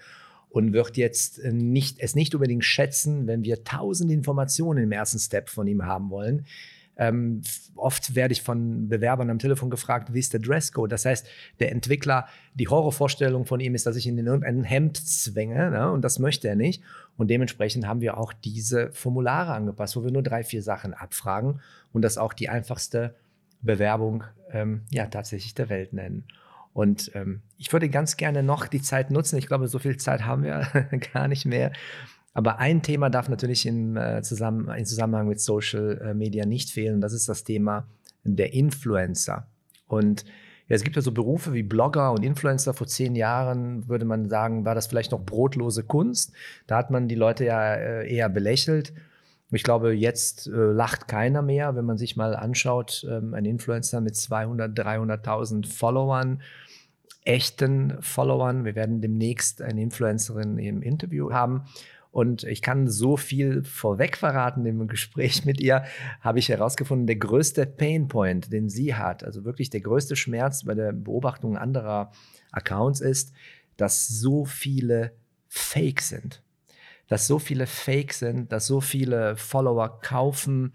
und wird jetzt äh, nicht, es nicht unbedingt schätzen, wenn wir tausend Informationen im ersten Step von ihm haben wollen. Ähm, oft werde ich von Bewerbern am Telefon gefragt, wie ist der Dresscode? Das heißt, der Entwickler, die Horrorvorstellung von ihm ist, dass ich ihn in irgendein Hemd zwänge ne? und das möchte er nicht. Und dementsprechend haben wir auch diese Formulare angepasst, wo wir nur drei, vier Sachen abfragen und das auch die einfachste Bewerbung ähm, ja, tatsächlich der Welt nennen. Und ähm, ich würde ganz gerne noch die Zeit nutzen. Ich glaube, so viel Zeit haben wir gar nicht mehr. Aber ein Thema darf natürlich im, äh, zusammen, im Zusammenhang mit Social äh, Media nicht fehlen. Das ist das Thema der Influencer. Und ja, es gibt ja so Berufe wie Blogger und Influencer. Vor zehn Jahren würde man sagen, war das vielleicht noch brotlose Kunst. Da hat man die Leute ja äh, eher belächelt. Ich glaube, jetzt äh, lacht keiner mehr, wenn man sich mal anschaut, ähm, ein Influencer mit 200, 300.000 Followern, echten Followern. Wir werden demnächst eine Influencerin im Interview haben. Und ich kann so viel vorweg verraten im Gespräch mit ihr, habe ich herausgefunden, der größte Painpoint, den sie hat, also wirklich der größte Schmerz bei der Beobachtung anderer Accounts ist, dass so viele Fake sind. Dass so viele Fake sind, dass so viele Follower kaufen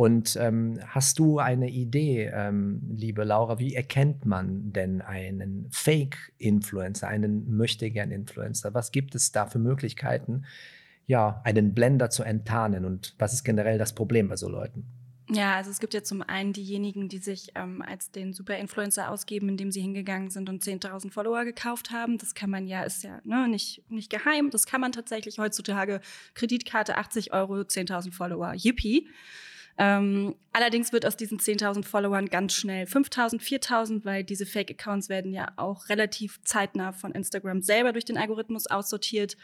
und ähm, hast du eine Idee, ähm, liebe Laura, wie erkennt man denn einen Fake-Influencer, einen Möchtegern-Influencer? Was gibt es da für Möglichkeiten, ja, einen Blender zu enttarnen? Und was ist generell das Problem bei so Leuten? Ja, also es gibt ja zum einen diejenigen, die sich ähm, als den Super-Influencer ausgeben, indem sie hingegangen sind und 10.000 Follower gekauft haben. Das kann man ja, ist ja ne, nicht, nicht geheim. Das kann man tatsächlich heutzutage. Kreditkarte 80 Euro, 10.000 Follower, yippie. Ähm, allerdings wird aus diesen 10.000 Followern ganz schnell 5.000, 4.000, weil diese Fake-Accounts werden ja auch relativ zeitnah von Instagram selber durch den Algorithmus aussortiert.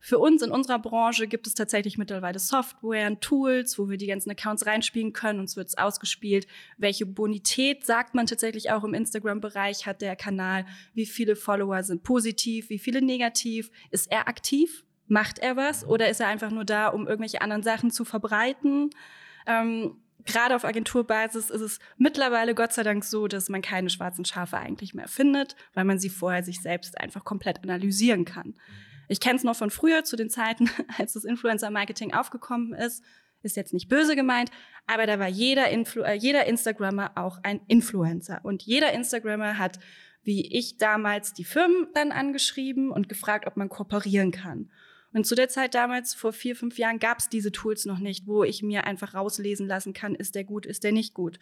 Für uns in unserer Branche gibt es tatsächlich mittlerweile Software und Tools, wo wir die ganzen Accounts reinspielen können. Uns wird es ausgespielt, welche Bonität sagt man tatsächlich auch im Instagram-Bereich hat der Kanal, wie viele Follower sind positiv, wie viele negativ, ist er aktiv, macht er was oder ist er einfach nur da, um irgendwelche anderen Sachen zu verbreiten? Ähm, Gerade auf Agenturbasis ist es mittlerweile Gott sei Dank so, dass man keine schwarzen Schafe eigentlich mehr findet, weil man sie vorher sich selbst einfach komplett analysieren kann. Ich kenne es noch von früher, zu den Zeiten, als das Influencer-Marketing aufgekommen ist. Ist jetzt nicht böse gemeint, aber da war jeder, Influ äh, jeder Instagrammer auch ein Influencer. Und jeder Instagrammer hat, wie ich damals, die Firmen dann angeschrieben und gefragt, ob man kooperieren kann. Und zu der Zeit damals, vor vier, fünf Jahren, gab es diese Tools noch nicht, wo ich mir einfach rauslesen lassen kann, ist der gut, ist der nicht gut.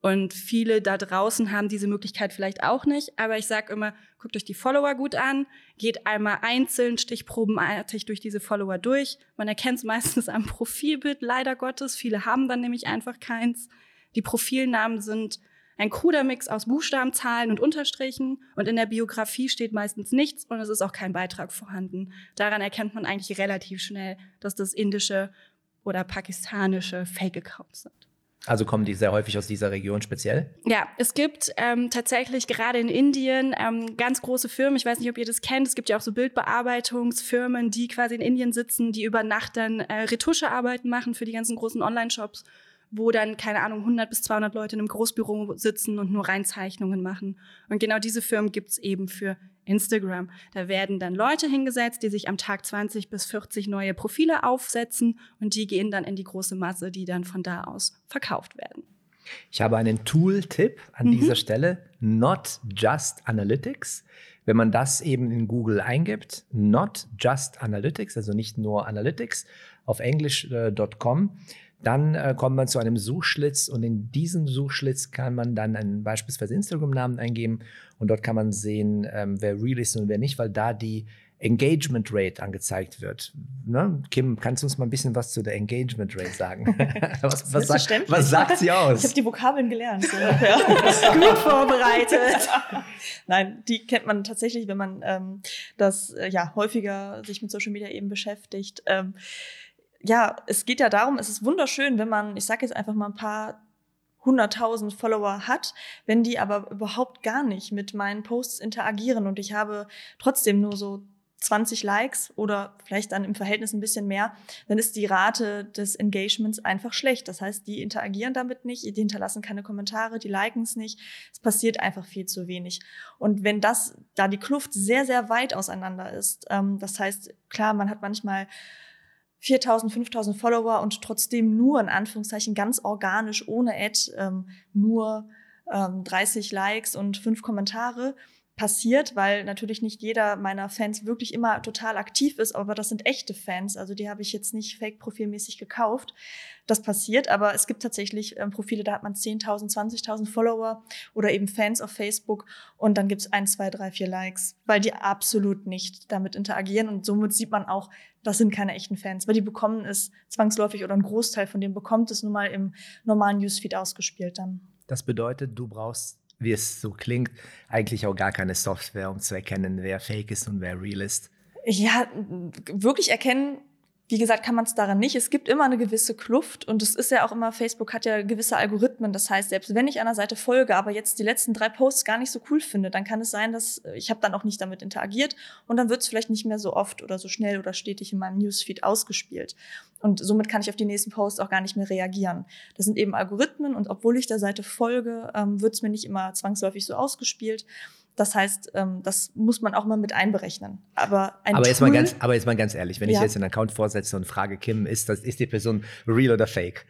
Und viele da draußen haben diese Möglichkeit vielleicht auch nicht. Aber ich sage immer, guckt euch die Follower gut an, geht einmal einzeln stichprobenartig durch diese Follower durch. Man erkennt es meistens am Profilbild, leider Gottes. Viele haben dann nämlich einfach keins. Die Profilnamen sind ein kruder Mix aus Buchstaben, Zahlen und Unterstrichen und in der Biografie steht meistens nichts und es ist auch kein Beitrag vorhanden. Daran erkennt man eigentlich relativ schnell, dass das indische oder pakistanische Fake-Accounts sind. Also kommen die sehr häufig aus dieser Region speziell? Ja, es gibt ähm, tatsächlich gerade in Indien ähm, ganz große Firmen. Ich weiß nicht, ob ihr das kennt. Es gibt ja auch so Bildbearbeitungsfirmen, die quasi in Indien sitzen, die über Nacht dann äh, Retuschearbeiten machen für die ganzen großen Online-Shops wo dann, keine Ahnung, 100 bis 200 Leute in einem Großbüro sitzen und nur Reinzeichnungen machen. Und genau diese Firmen gibt's eben für Instagram. Da werden dann Leute hingesetzt, die sich am Tag 20 bis 40 neue Profile aufsetzen und die gehen dann in die große Masse, die dann von da aus verkauft werden. Ich habe einen Tool-Tipp an mhm. dieser Stelle. Not Just Analytics. Wenn man das eben in Google eingibt, Not Just Analytics, also nicht nur Analytics, auf englisch.com, äh, dann äh, kommt man zu einem Suchschlitz und in diesem Suchschlitz kann man dann einen beispielsweise Instagram-Namen eingeben und dort kann man sehen, ähm, wer real ist und wer nicht, weil da die Engagement Rate angezeigt wird. Ne? Kim, kannst du uns mal ein bisschen was zu der Engagement Rate sagen? was, was, sagt, was, sagt, sie aus? Ich habe die Vokabeln gelernt. So. Gut vorbereitet. Nein, die kennt man tatsächlich, wenn man ähm, das äh, ja häufiger sich mit Social Media eben beschäftigt. Ähm, ja, es geht ja darum, es ist wunderschön, wenn man, ich sage jetzt einfach mal ein paar hunderttausend Follower hat, wenn die aber überhaupt gar nicht mit meinen Posts interagieren und ich habe trotzdem nur so 20 Likes oder vielleicht dann im Verhältnis ein bisschen mehr, dann ist die Rate des Engagements einfach schlecht. Das heißt, die interagieren damit nicht, die hinterlassen keine Kommentare, die liken es nicht. Es passiert einfach viel zu wenig. Und wenn das, da die Kluft sehr, sehr weit auseinander ist, ähm, das heißt, klar, man hat manchmal 4000, 5000 Follower und trotzdem nur in Anführungszeichen ganz organisch, ohne Ad, ähm, nur ähm, 30 Likes und fünf Kommentare passiert, weil natürlich nicht jeder meiner Fans wirklich immer total aktiv ist, aber das sind echte Fans, also die habe ich jetzt nicht fake-profilmäßig gekauft. Das passiert, aber es gibt tatsächlich ähm, Profile, da hat man 10.000, 20.000 Follower oder eben Fans auf Facebook und dann gibt es ein, zwei, drei, vier Likes, weil die absolut nicht damit interagieren und somit sieht man auch, das sind keine echten Fans, weil die bekommen es zwangsläufig oder ein Großteil von denen bekommt es nun mal im normalen Newsfeed ausgespielt dann. Das bedeutet, du brauchst wie es so klingt, eigentlich auch gar keine Software, um zu erkennen, wer fake ist und wer real ist. Ja, wirklich erkennen wie gesagt, kann man es daran nicht. Es gibt immer eine gewisse Kluft und es ist ja auch immer, Facebook hat ja gewisse Algorithmen. Das heißt, selbst wenn ich einer Seite folge, aber jetzt die letzten drei Posts gar nicht so cool finde, dann kann es sein, dass äh, ich habe dann auch nicht damit interagiert und dann wird es vielleicht nicht mehr so oft oder so schnell oder stetig in meinem Newsfeed ausgespielt. Und somit kann ich auf die nächsten Posts auch gar nicht mehr reagieren. Das sind eben Algorithmen und obwohl ich der Seite folge, ähm, wird es mir nicht immer zwangsläufig so ausgespielt. Das heißt, ähm, das muss man auch mal mit einberechnen. Aber, ein aber, jetzt Tool, mal ganz, aber jetzt mal ganz ehrlich, wenn Ja. ich jetzt einen Account vorsetze und frage, Kim, ist, das, ist die Person real oder fake?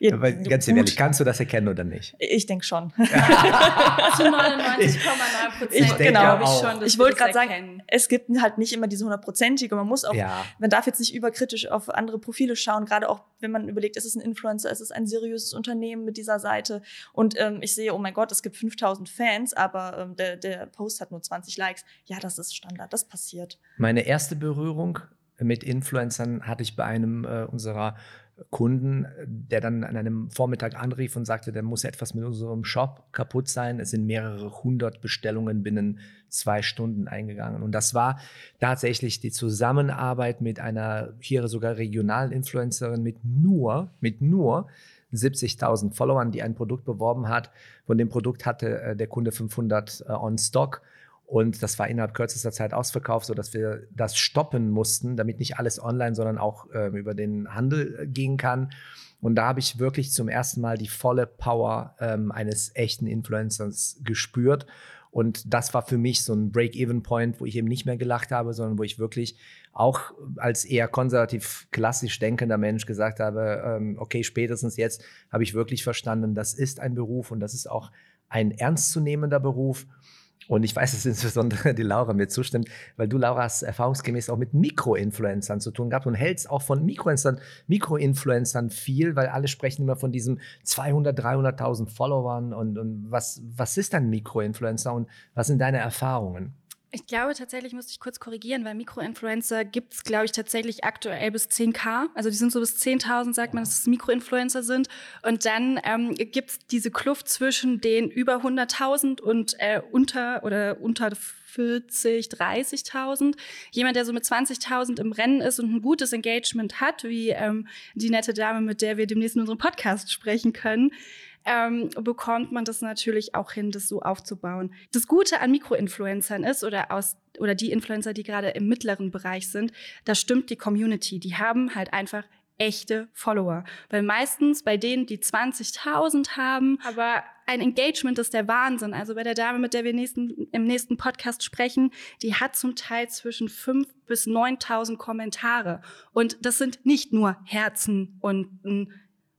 Ja, Weil, ganz gut. ehrlich, kannst du das erkennen oder nicht? Ich denke schon. Zu 99,9 Prozent Ich denke Genau. ich auch. schon, Ich wollte gerade sagen, es gibt halt nicht immer diese hundertprozentige. Man muss auch, Ja. man darf jetzt nicht überkritisch auf andere Profile schauen, gerade auch wenn man überlegt, ist es ein Influencer, ist es ein seriöses Unternehmen mit dieser Seite. Und ähm, ich sehe, oh mein Gott, es gibt 5000 Fans, aber ähm, der, der Post hat nur 20 Likes. Ja, das ist Standard, das passiert. Meine erste Berührung mit Influencern hatte ich bei einem äh, unserer Kunden, der dann an einem Vormittag anrief und sagte, da muss etwas mit unserem Shop kaputt sein. Es sind mehrere hundert Bestellungen binnen zwei Stunden eingegangen. Und das war tatsächlich die Zusammenarbeit mit einer hier sogar regionalen Influencerin mit nur, mit nur 70.000 Followern, die ein Produkt beworben hat. Von dem Produkt hatte äh, der Kunde 500 äh, on Stock. Und das war innerhalb kürzester Zeit ausverkauft, sodass wir das stoppen mussten, damit nicht alles online, sondern auch ähm, über den Handel äh, gehen kann. Und da habe ich wirklich zum ersten Mal die volle Power ähm, eines echten Influencers gespürt. Und das war für mich so ein Break-Even-Point, wo ich eben nicht mehr gelacht habe, sondern wo ich wirklich auch als eher konservativ klassisch denkender Mensch gesagt habe, ähm, okay, spätestens jetzt habe ich wirklich verstanden, das ist ein Beruf und das ist auch ein ernstzunehmender Beruf. Und ich weiß, dass insbesondere die Laura mir zustimmt, weil du, Laura, hast erfahrungsgemäß auch mit Mikroinfluencern zu tun gehabt und hältst auch von Mikroinfluencern, Mikroinfluencern viel, weil alle sprechen immer von diesen 200, 300.000 Followern und, und was, was ist ein Mikroinfluencer und was sind deine Erfahrungen? Ich glaube tatsächlich, müsste ich kurz korrigieren, weil Mikroinfluencer gibt es, glaube ich, tatsächlich aktuell bis 10k. Also die sind so bis 10.000, sagt man, dass es Mikroinfluencer sind. Und dann ähm, gibt es diese Kluft zwischen den über 100.000 und äh, unter oder unter 40, 30.000. Jemand, der so mit 20.000 im Rennen ist und ein gutes Engagement hat, wie ähm, die nette Dame, mit der wir demnächst in unserem Podcast sprechen können, ähm, bekommt man das natürlich auch hin, das so aufzubauen. Das Gute an Mikroinfluencern ist oder aus oder die Influencer, die gerade im mittleren Bereich sind, da stimmt die Community. Die haben halt einfach echte Follower. Weil meistens bei denen, die 20.000 haben, aber ein Engagement ist der Wahnsinn. Also bei der Dame, mit der wir nächsten, im nächsten Podcast sprechen, die hat zum Teil zwischen 5.000 bis 9.000 Kommentare. Und das sind nicht nur Herzen und ein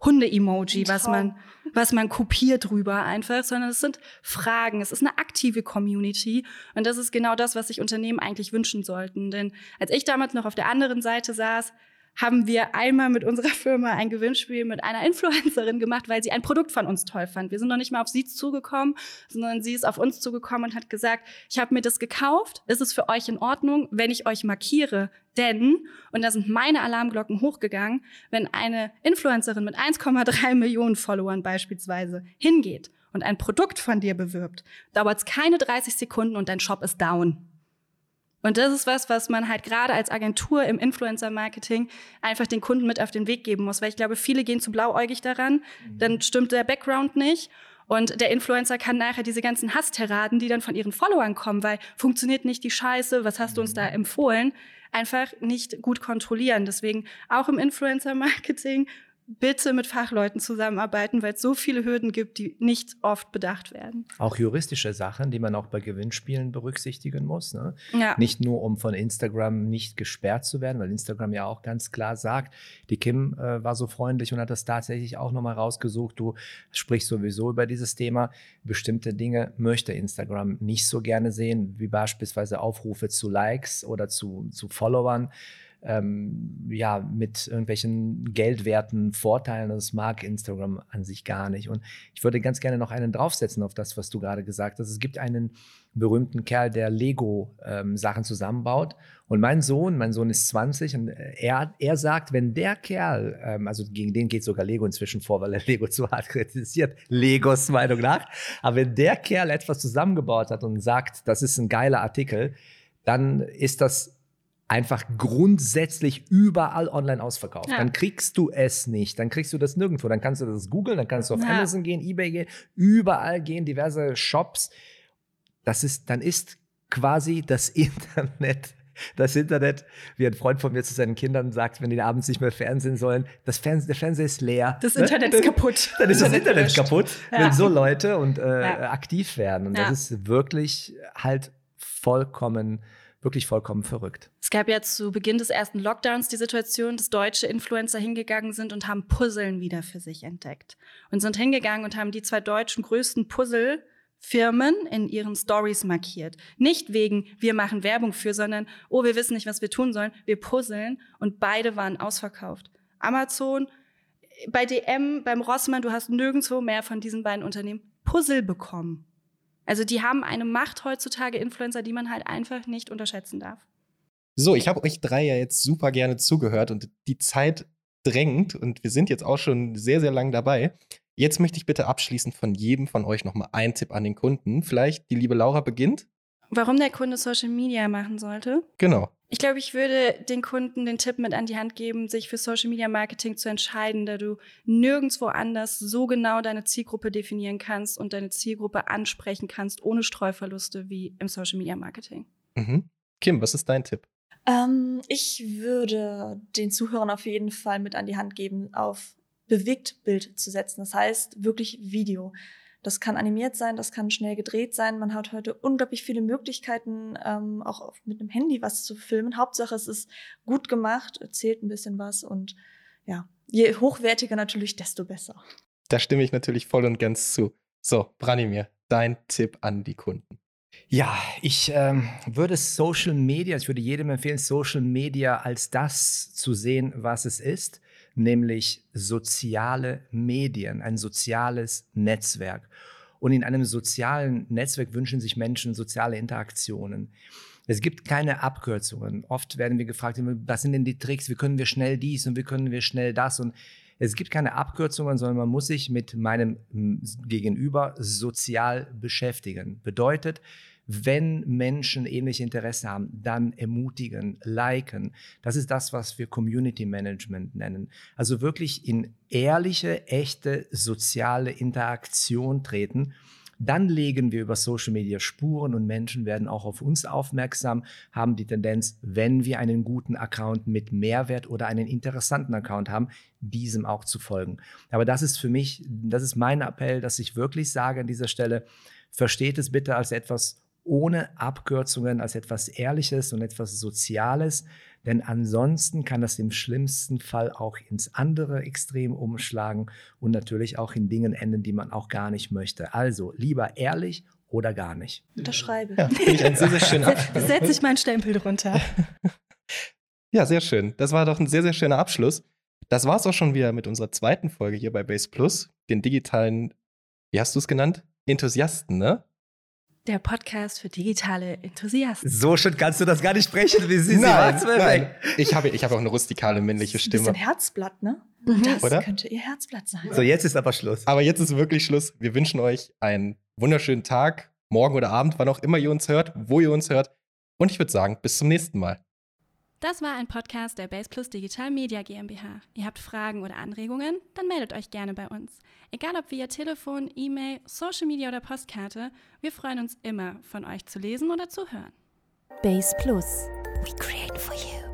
Hunde-Emoji, was man, was man kopiert drüber einfach, sondern es sind Fragen. Es ist eine aktive Community. Und das ist genau das, was sich Unternehmen eigentlich wünschen sollten. Denn als ich damals noch auf der anderen Seite saß, haben wir einmal mit unserer Firma ein Gewinnspiel mit einer Influencerin gemacht, weil sie ein Produkt von uns toll fand. Wir sind noch nicht mal auf sie zugekommen, sondern sie ist auf uns zugekommen und hat gesagt, ich habe mir das gekauft, ist es für euch in Ordnung, wenn ich euch markiere? Denn, und da sind meine Alarmglocken hochgegangen, wenn eine Influencerin mit 1,3 Millionen Followern beispielsweise hingeht und ein Produkt von dir bewirbt, dauert es keine 30 Sekunden und dein Shop ist down. Und das ist was, was man halt gerade als Agentur im Influencer-Marketing einfach den Kunden mit auf den Weg geben muss. Weil ich glaube, viele gehen zu blauäugig daran, dann stimmt der Background nicht. Und der Influencer kann nachher diese ganzen Hasstiraden, die dann von ihren Followern kommen, weil funktioniert nicht die Scheiße, was hast du uns da empfohlen, einfach nicht gut kontrollieren. Deswegen auch im Influencer-Marketing bitte mit Fachleuten zusammenarbeiten, weil es so viele Hürden gibt, die nicht oft bedacht werden. Auch juristische Sachen, die man auch bei Gewinnspielen berücksichtigen muss. Ne? Ja. Nicht nur, um von Instagram nicht gesperrt zu werden, weil Instagram ja auch ganz klar sagt, die Kim äh, war so freundlich und hat das tatsächlich auch nochmal rausgesucht. Du sprichst sowieso über dieses Thema. Bestimmte Dinge möchte Instagram nicht so gerne sehen, wie beispielsweise Aufrufe zu Likes oder zu, zu Followern ähm, ja, mit irgendwelchen geldwerten Vorteilen. Das mag Instagram an sich gar nicht. Und ich würde ganz gerne noch einen draufsetzen auf das, was du gerade gesagt hast. Es gibt einen berühmten Kerl, der Lego-Sachen ähm, zusammenbaut. Und mein Sohn, mein Sohn ist 20 und er, er sagt, wenn der Kerl, ähm, also gegen den geht sogar Lego inzwischen vor, weil er Lego zu hart kritisiert, Legos Meinung nach. Aber wenn der Kerl etwas zusammengebaut hat und sagt, das ist ein geiler Artikel, dann ist das einfach grundsätzlich überall online ausverkauft. Ja. Dann kriegst du es nicht, dann kriegst du das nirgendwo. Dann kannst du das googeln, dann kannst du auf ja. Amazon gehen, eBay gehen, überall gehen, diverse Shops. Das ist, dann ist quasi das Internet das Internet, wie ein Freund von mir zu seinen Kindern sagt, wenn die abends nicht mehr Fernsehen sollen, das Fernseh, der Fernseher ist leer. Das Internet ne? ist kaputt. Dann ist das Internet kaputt, ja. wenn so Leute und äh, ja. aktiv werden. Und ja. das ist wirklich halt vollkommen wirklich vollkommen verrückt. Es gab ja zu Beginn des ersten Lockdowns die Situation, dass deutsche Influencer hingegangen sind und haben Puzzeln wieder für sich entdeckt. Und sind hingegangen und haben die zwei deutschen größten Puzzle-Firmen in ihren Stories markiert. Nicht wegen, wir machen Werbung für, sondern, oh, wir wissen nicht, was wir tun sollen, wir puzzeln. Und beide waren ausverkauft. Amazon, bei DM, beim Rossmann, du hast nirgendwo mehr von diesen beiden Unternehmen Puzzle bekommen. Also die haben eine Macht heutzutage, Influencer, die man halt einfach nicht unterschätzen darf. So, ich habe euch drei ja jetzt super gerne zugehört und die Zeit drängt und wir sind jetzt auch schon sehr, sehr lang dabei. Jetzt möchte ich bitte abschließend von jedem von euch nochmal einen Tipp an den Kunden. Vielleicht die liebe Laura beginnt. Warum der Kunde Social Media machen sollte? Genau. Ich glaube, ich würde den Kunden den Tipp mit an die Hand geben, sich für Social Media Marketing zu entscheiden, da du nirgendwo anders so genau deine Zielgruppe definieren kannst und deine Zielgruppe ansprechen kannst, ohne Streuverluste wie im Social Media Marketing. Mhm. Kim, was ist dein Tipp? Ähm, ich würde den Zuhörern auf jeden Fall mit an die Hand geben, auf Bewegtbild zu setzen. Das heißt wirklich Video. Das kann animiert sein, das kann schnell gedreht sein. Man hat heute unglaublich viele Möglichkeiten, ähm, auch mit einem Handy was zu filmen. Hauptsache, es ist gut gemacht, erzählt ein bisschen was und ja, je hochwertiger natürlich, desto besser. Da stimme ich natürlich voll und ganz zu. So, Branimir, dein Tipp an die Kunden. Ja, ich ähm, würde Social Media, ich würde jedem empfehlen, Social Media als das zu sehen, was es ist nämlich soziale Medien, ein soziales Netzwerk. Und in einem sozialen Netzwerk wünschen sich Menschen soziale Interaktionen. Es gibt keine Abkürzungen. Oft werden wir gefragt, was sind denn die Tricks? Wie können wir schnell dies und wie können wir schnell das? Und es gibt keine Abkürzungen, sondern man muss sich mit meinem Gegenüber sozial beschäftigen. Bedeutet, wenn Menschen ähnliche Interesse haben, dann ermutigen, liken. Das ist das, was wir Community Management nennen. Also wirklich in ehrliche, echte soziale Interaktion treten. Dann legen wir über Social Media Spuren und Menschen werden auch auf uns aufmerksam, haben die Tendenz, wenn wir einen guten Account mit Mehrwert oder einen interessanten Account haben, diesem auch zu folgen. Aber das ist für mich, das ist mein Appell, dass ich wirklich sage an dieser Stelle, versteht es bitte als etwas ohne Abkürzungen als etwas Ehrliches und etwas Soziales, denn ansonsten kann das im schlimmsten Fall auch ins andere Extrem umschlagen und natürlich auch in Dingen enden, die man auch gar nicht möchte. Also lieber ehrlich oder gar nicht. Unterschreibe. Ja, ich ein sehr, sehr schöner Setze ich meinen Stempel drunter. ja, sehr schön. Das war doch ein sehr, sehr schöner Abschluss. Das war es auch schon wieder mit unserer zweiten Folge hier bei Base Plus, den digitalen, wie hast du es genannt? Enthusiasten, ne? Der Podcast für digitale Enthusiasten. So schön kannst du das gar nicht sprechen, wie sie nein, sie nein. Ich habe, ich habe auch eine rustikale männliche Stimme. Das ist ein Herzblatt, ne? Mhm. Das Oder? könnte ihr Herzblatt sein. So, jetzt ist aber Schluss. Aber jetzt ist wirklich Schluss. Wir wünschen euch einen wunderschönen Tag, morgen oder Abend, wann auch immer ihr uns hört, wo ihr uns hört. Und ich würde sagen, bis zum nächsten Mal. Das war ein Podcast der Base Plus Digital Media GmbH. Ihr habt Fragen oder Anregungen? Dann meldet euch gerne bei uns. Egal ob via Telefon, E-Mail, Social Media oder Postkarte, wir freuen uns immer, von euch zu lesen oder zu hören. Base Plus. We create for you.